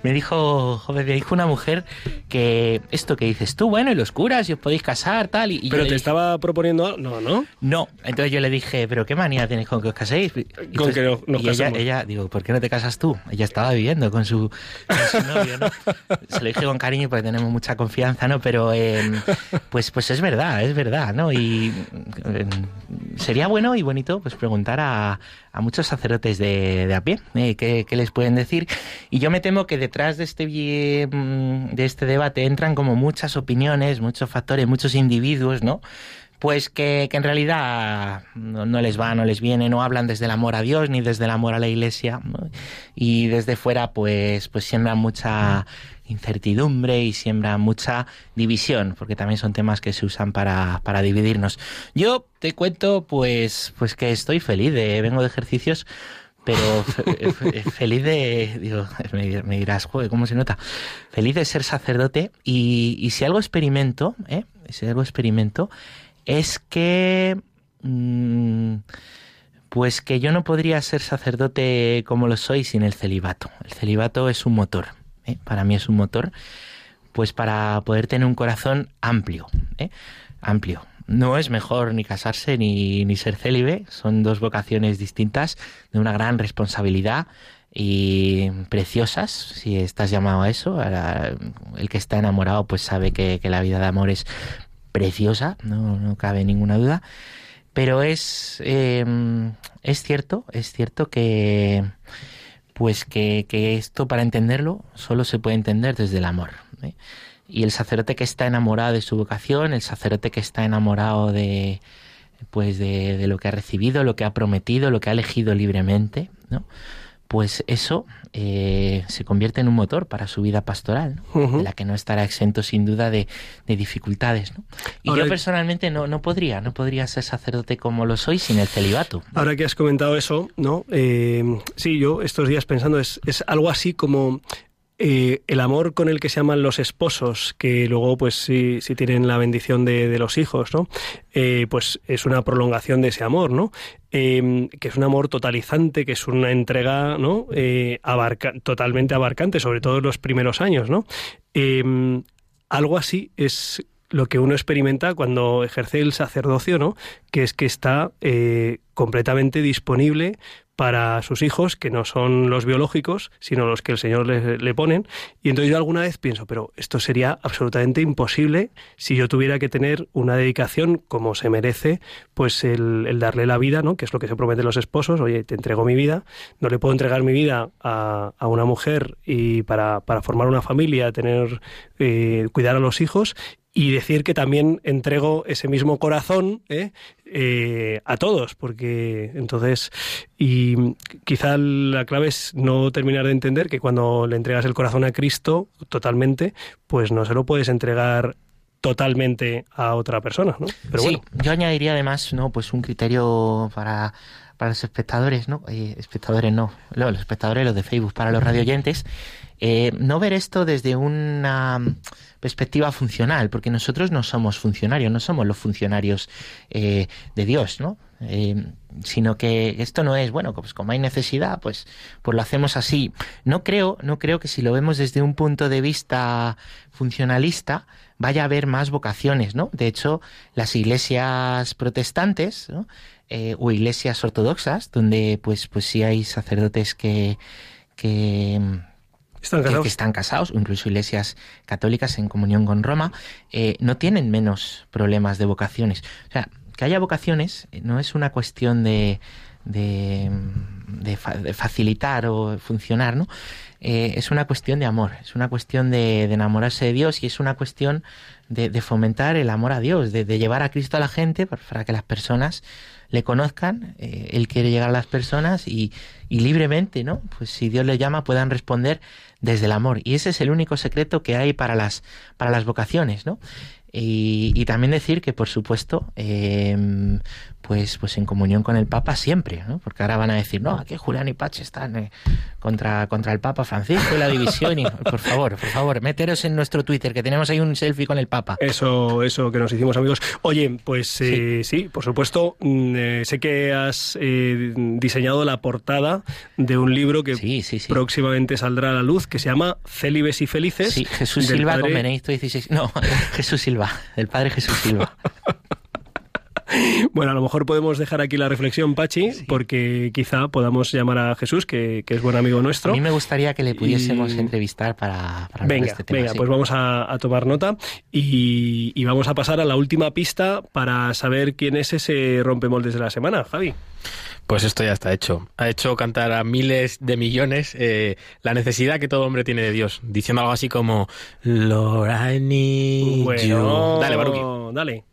me dijo, joven, me dijo una mujer que esto que dices tú, bueno, y los curas, y os podéis casar, tal. Y, pero te estaba proponiendo, no, ¿no? No, entonces yo le dije, pero qué manía tienes con que os caséis. Y con que nos y ella, ella, digo, ¿por qué no te casas tú? Ella estaba viviendo con su, novio, ¿no? Se lo dije con cariño porque tenemos mucha confianza, ¿no? Pero em, pues, pues es verdad, es verdad, ¿no? Y em, sería bueno y bonito pues preguntar a, a muchos sacerdotes de, de a pie eh, qué, qué les pueden decir y yo me temo que detrás de este, de este debate entran como muchas opiniones, muchos factores, muchos individuos, ¿no? pues que, en realidad no, les va, no les viene, no hablan desde el amor a Dios ni desde el amor a la Iglesia y desde fuera pues, pues siembran mucha incertidumbre y siembran mucha división, porque también son temas que se usan para, para dividirnos. Yo te cuento pues, pues que estoy feliz, de, vengo de ejercicios pero feliz de, digo, me, dirás, joder, ¿cómo se nota? Feliz de ser sacerdote y, y si algo experimento, ¿eh? si algo experimento, es que, mm, pues que yo no podría ser sacerdote como lo soy sin el celibato. El celibato es un motor, ¿eh? para mí es un motor, pues para poder tener un corazón amplio, ¿eh? amplio, no es mejor ni casarse ni, ni ser célibe, son dos vocaciones distintas de una gran responsabilidad y preciosas, si estás llamado a eso. El que está enamorado pues sabe que, la vida de amor es preciosa, no, no cabe ninguna duda. Pero es, em, es cierto, es cierto que pues que, que, esto para entenderlo solo se puede entender desde el amor. ¿eh? Y el sacerdote que está enamorado de su vocación, el sacerdote que está enamorado de pues de, lo que ha recibido, lo que ha prometido, lo que ha elegido libremente, ¿no? Pues eso eh, se convierte en un motor para su vida pastoral, de la que no estará exento sin duda de, dificultades. ¿no? Y yo personalmente no, no podría, no podría ser sacerdote como lo soy sin el celibato. Ahora que has comentado eso, ¿no? Eh, sí, yo estos días pensando es, es algo así como eh, el amor con el que se aman los esposos, que luego, pues sí, tienen la bendición de, los hijos, ¿no? Eh, pues es una prolongación de ese amor, ¿no? Em, que es un amor totalizante, que es una entrega, ¿no? Eh, totalmente abarcante, sobre todo en los primeros años, ¿no? Em, algo así es lo que uno experimenta cuando ejerce el sacerdocio, ¿no? Que es que está completamente disponible para sus hijos, que no son los biológicos, sino los que el Señor le, ponen. Y entonces yo alguna vez pienso, pero esto sería absolutamente imposible si yo tuviera que tener una dedicación como se merece, pues el, darle la vida, ¿no? que es lo que se promete los esposos, oye, te entrego mi vida, no le puedo entregar mi vida a, una mujer y para, para formar una familia, tener, eh, cuidar a los hijos, y decir que también entrego ese mismo corazón ¿eh? Eh, a todos, porque entonces, y quizá la clave es no terminar de entender que cuando le entregas el corazón a Cristo totalmente, pues no se lo puedes entregar totalmente a otra persona, ¿no? Pero sí, yo añadiría además, ¿no? Pues un criterio para para los espectadores, ¿no? Eh, espectadores no, los espectadores, los de Facebook, para los radioyentes, eh, no ver esto desde una perspectiva funcional, porque nosotros no somos funcionarios, no somos los funcionarios eh, de Dios, ¿no? Eh, sino que esto no es bueno, pues como hay necesidad, pues, pues lo hacemos así. No creo, no creo que si lo vemos desde un punto de vista funcionalista vaya a haber más vocaciones, ¿no? De hecho, las iglesias protestantes eh, o iglesias ortodoxas, donde pues, pues sí hay sacerdotes que, que están que, están casados, incluso iglesias católicas en comunión con Roma, eh, no tienen menos problemas de vocaciones. O sea, que haya vocaciones eh, no es una cuestión de, de, facilitar o funcionar, ¿no? Eh, es una cuestión de amor, es una cuestión de, enamorarse de Dios y es una cuestión de, fomentar el amor a Dios, de, llevar a Cristo a la gente para que las personas le conozcan, Él quiere llegar a las personas y, y libremente, ¿no? Pues si Dios le llama puedan responder desde el amor. Y ese es el único secreto que hay para las, para las vocaciones, ¿no? Y, y también decir que, por supuesto, eh, pues, pues en comunión con el Papa siempre, ¿no? Porque ahora van a decir, no, aquí Julián y Pache están eh, contra, contra el Papa Francisco y la división. Y, por favor, por favor, meteros en nuestro Twitter, que tenemos ahí un selfie con el Papa. Eso, eso que nos hicimos amigos. Oye, pues eh, sí. por supuesto, mm, eh, sé que has diseñado la portada de un libro que próximamente saldrá a la luz, que se llama Célibes y Felices. Sí, Jesús Silva con Benedicto XVI. No, Jesús Silva, el padre Jesús Silva. Bueno, a lo mejor podemos dejar aquí la reflexión, Pachi, porque quizá podamos llamar a Jesús, que, es buen amigo nuestro. A mí me gustaría que le pudiésemos entrevistar para, para venga, este tema. Venga, pues vamos a, tomar nota y, y, vamos a pasar a la última pista para saber quién es ese rompemoldes de la semana, Javi. Pues esto ya está hecho. Ha hecho cantar a miles de millones eh, la necesidad que todo hombre tiene de Dios, diciendo algo así como Lord, I need bueno, Dale, Baruki. Dale.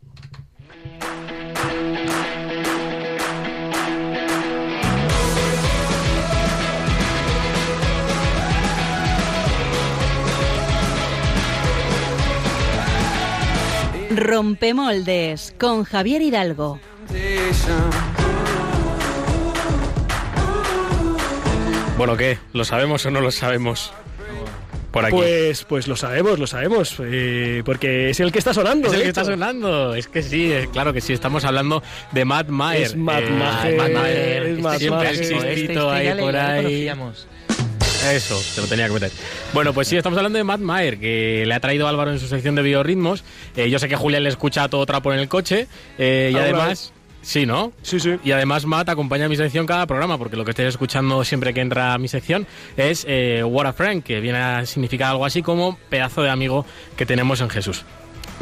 Rompemoldes con Javier Hidalgo. Bueno, ¿qué? ¿Lo sabemos o no lo sabemos? Por aquí. Pues, pues lo sabemos, lo sabemos, eh, porque es el que está sonando. Es el que está sonando, es que sí, claro que sí, estamos hablando de Matt Maher. Es Matt eh, Maher, Matt Maher, es Matt siempre ha Maher. existido ahí por ahí. Eso, te lo tenía que meter. Bueno, pues sí, estamos hablando de Matt Maher, que le ha traído Álvaro en su sección de biorritmos. Eh, yo sé que Julián le escucha a todo trapo en el coche. eh, y ¿Alguna además. Sí, ¿no? Sí, sí. Y además Matt acompaña a mi sección cada programa, porque lo que estoy escuchando siempre que entra a mi sección es eh, What a Friend, que viene a significar algo así como pedazo de amigo que tenemos en Jesús.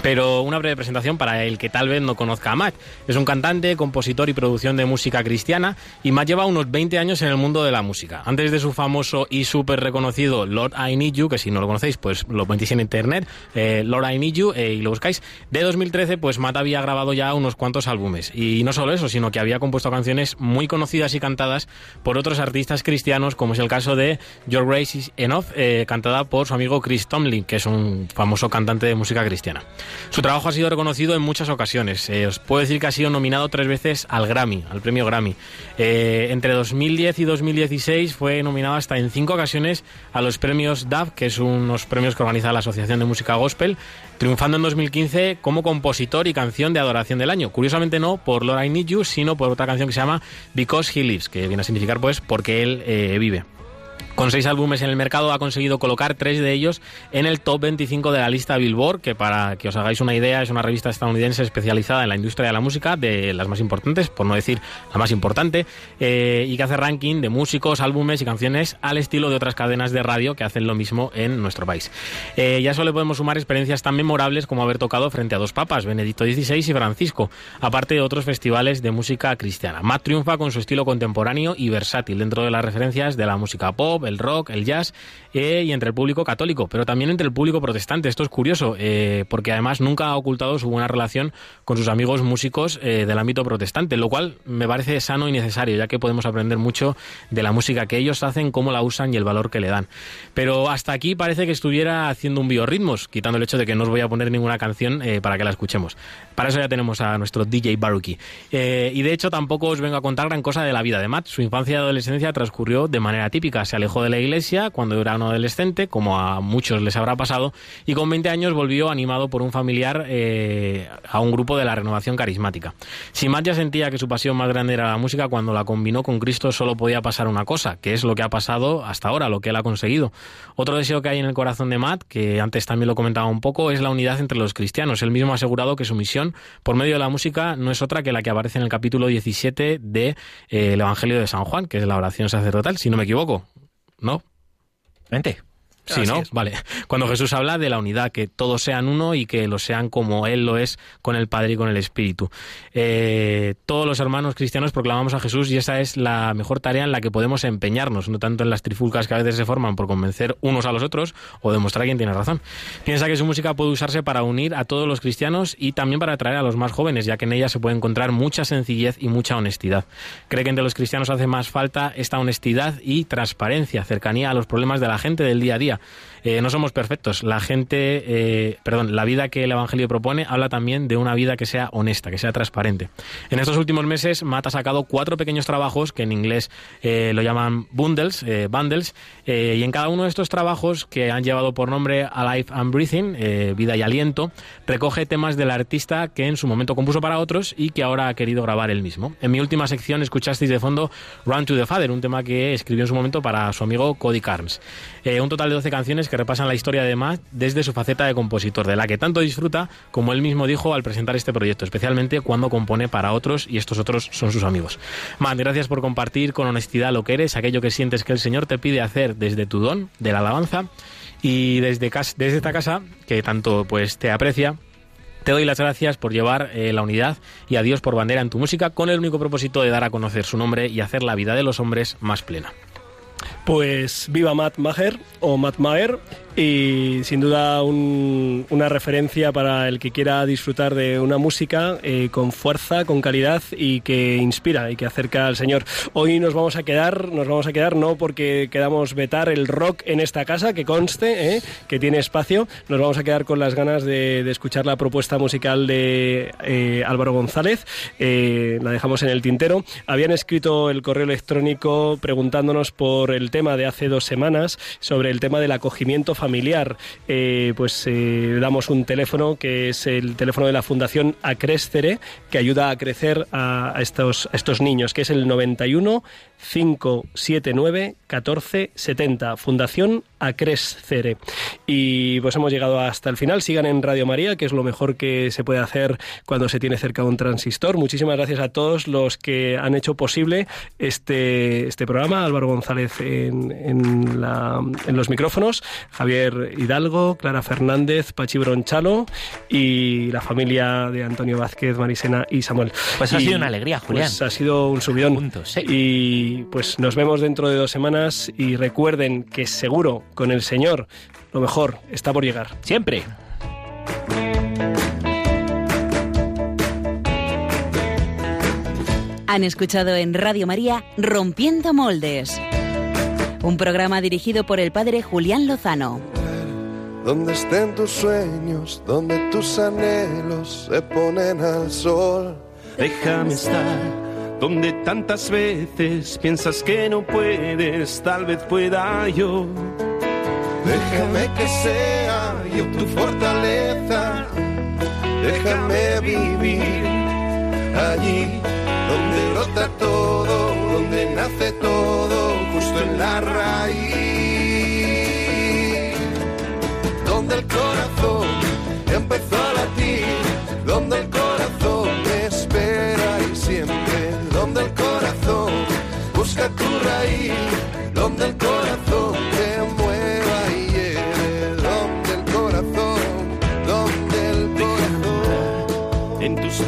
Pero una breve presentación para el que tal vez no conozca a Matt. Es un cantante, compositor y producción de música cristiana y Matt lleva unos 20 años en el mundo de la música. Antes de su famoso y súper reconocido Lord I Need You, que si no lo conocéis pues lo metéis en internet, eh, Lord I Need You eh, y lo buscáis, de 2013 pues Matt había grabado ya unos cuantos álbumes. Y no solo eso, sino que había compuesto canciones muy conocidas y cantadas por otros artistas cristianos, como es el caso de Your Grace is Enough, eh, cantada por su amigo Chris Tomlin, que es un famoso cantante de música cristiana. Su trabajo ha sido reconocido en muchas ocasiones. Eh, os puedo decir que ha sido nominado tres veces al Grammy, al premio Grammy. Eh, entre 2010 y 2016 fue nominado hasta en cinco ocasiones a los premios DAV, que es unos premios que organiza la Asociación de Música Gospel, triunfando en 2015 como compositor y canción de adoración del año. Curiosamente no por Lord I Need You, sino por otra canción que se llama Because He Lives, que viene a significar pues porque él eh, vive. Con seis álbumes en el mercado ha conseguido colocar tres de ellos en el top 25 de la lista Billboard, que para que os hagáis una idea es una revista estadounidense especializada en la industria de la música, de las más importantes, por no decir la más importante, eh, y que hace ranking de músicos, álbumes y canciones al estilo de otras cadenas de radio que hacen lo mismo en nuestro país. Eh, ya solo podemos sumar experiencias tan memorables como haber tocado frente a dos papas, Benedicto XVI y Francisco, aparte de otros festivales de música cristiana. Matt triunfa con su estilo contemporáneo y versátil dentro de las referencias de la música pop, el rock, el jazz eh, y entre el público católico, pero también entre el público protestante. Esto es curioso, eh, porque además nunca ha ocultado su buena relación con sus amigos músicos eh, del ámbito protestante, lo cual me parece sano y necesario, ya que podemos aprender mucho de la música que ellos hacen, cómo la usan y el valor que le dan. Pero hasta aquí parece que estuviera haciendo un biorritmos, quitando el hecho de que no os voy a poner ninguna canción para que la escuchemos. Para eso ya tenemos a nuestro DJ Baruki. Y de hecho tampoco os vengo a contar gran cosa de la vida de Matt. Su infancia y adolescencia transcurrió de manera típica. Se alejó de la iglesia cuando era un adolescente, como a muchos les habrá pasado, y con 20 años volvió animado por un familiar eh, a un grupo de la renovación carismática. Si Matt ya sentía que su pasión más grande era la música, cuando la combinó con Cristo solo podía pasar una cosa, que es lo que ha pasado hasta ahora, lo que él ha conseguido. Otro deseo que hay en el corazón de Matt, que antes también lo comentaba un poco, es la unidad entre los cristianos. Él mismo ha asegurado que su misión por medio de la música no es otra que la que aparece en el capítulo 17 de eh, el Evangelio de San Juan, que es la oración sacerdotal, si no me equivoco. ¿No? Vente. Sí, Así ¿no? es. Vale. Cuando Jesús habla de la unidad, que todos sean uno y que lo sean como Él lo es con el Padre y con el Espíritu. Eh, todos los hermanos cristianos proclamamos a Jesús y esa es la mejor tarea en la que podemos empeñarnos, no tanto en las trifulcas que a veces se forman por convencer unos a los otros o demostrar quién tiene razón. Piensa que su música puede usarse para unir a todos los cristianos y también para atraer a los más jóvenes, ya que en ella se puede encontrar mucha sencillez y mucha honestidad. Cree que entre los cristianos hace más falta esta honestidad y transparencia, cercanía a los problemas de la gente del día a día. Eh, no somos perfectos. La gente, eh, perdón, la vida que el Evangelio propone habla también de una vida que sea honesta, que sea transparente. En estos últimos meses, Matt ha sacado cuatro pequeños trabajos que en inglés eh, lo llaman bundles, bundles, y en cada uno de estos trabajos que han llevado por nombre Alive and Breathing, vida y aliento, recoge temas del artista que en su momento compuso para otros y que ahora ha querido grabar él mismo. En mi última sección escuchasteis de fondo Run to the Father, un tema que escribió en su momento para su amigo Cody Carnes. Eh, un total de 12 canciones que repasan la historia de Matt desde su faceta de compositor, de la que tanto disfruta como él mismo dijo al presentar este proyecto, especialmente cuando compone para otros y estos otros son sus amigos. Matt, gracias por compartir con honestidad lo que eres, aquello que sientes que el Señor te pide hacer desde tu don, de la alabanza, y desde, desde esta casa, que tanto pues te aprecia, te doy las gracias por llevar eh, la unidad y a Dios por bandera en tu música con el único propósito de dar a conocer su nombre y hacer la vida de los hombres más plena. Pues viva Matt Maher o Matt Maher y sin duda una referencia para el que quiera disfrutar de una música eh, con fuerza, con calidad y que inspira y que acerca al Señor. Hoy nos vamos a quedar, nos vamos a quedar no porque quedamos vetar el rock en esta casa, que conste, eh, que tiene espacio, nos vamos a quedar con las ganas de, escuchar la propuesta musical de eh, Álvaro González, la dejamos en el tintero. Habían escrito el correo electrónico preguntándonos por el tema de hace dos semanas sobre el tema del acogimiento familiar familiar, eh, pues eh, damos un teléfono que es el teléfono de la Fundación Acrescere, que ayuda a crecer a, estos, estos niños, que es el 91 579 1470. Fundación Acrescere. Y pues hemos llegado hasta el final. Sigan en Radio María, que es lo mejor que se puede hacer cuando se tiene cerca un transistor. Muchísimas gracias a todos los que han hecho posible este, este programa. Álvaro González en, en, la, en los micrófonos, Javier Hidalgo, Clara Fernández, Pachi Bronchalo y la familia de Antonio Vázquez, Marisena y Samuel. Pues ha sido una alegría, Julián. Pues ha sido un subidón. Y pues nos vemos dentro de dos semanas y recuerden que seguro con el Señor lo mejor está por llegar. Siempre. Han escuchado en Radio María Rompiendo Moldes un programa dirigido por el padre Julián Lozano. Donde estén tus sueños, donde tus anhelos se ponen al sol. Déjame estar donde tantas veces piensas que no puedes, tal vez pueda yo. Déjame que sea yo tu fortaleza, déjame vivir allí donde brota todo, donde nace todo justo en la raíz, donde el corazón empezó a latir, donde el corazón espera y siempre, donde el corazón busca tu raíz,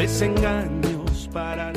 desengaños para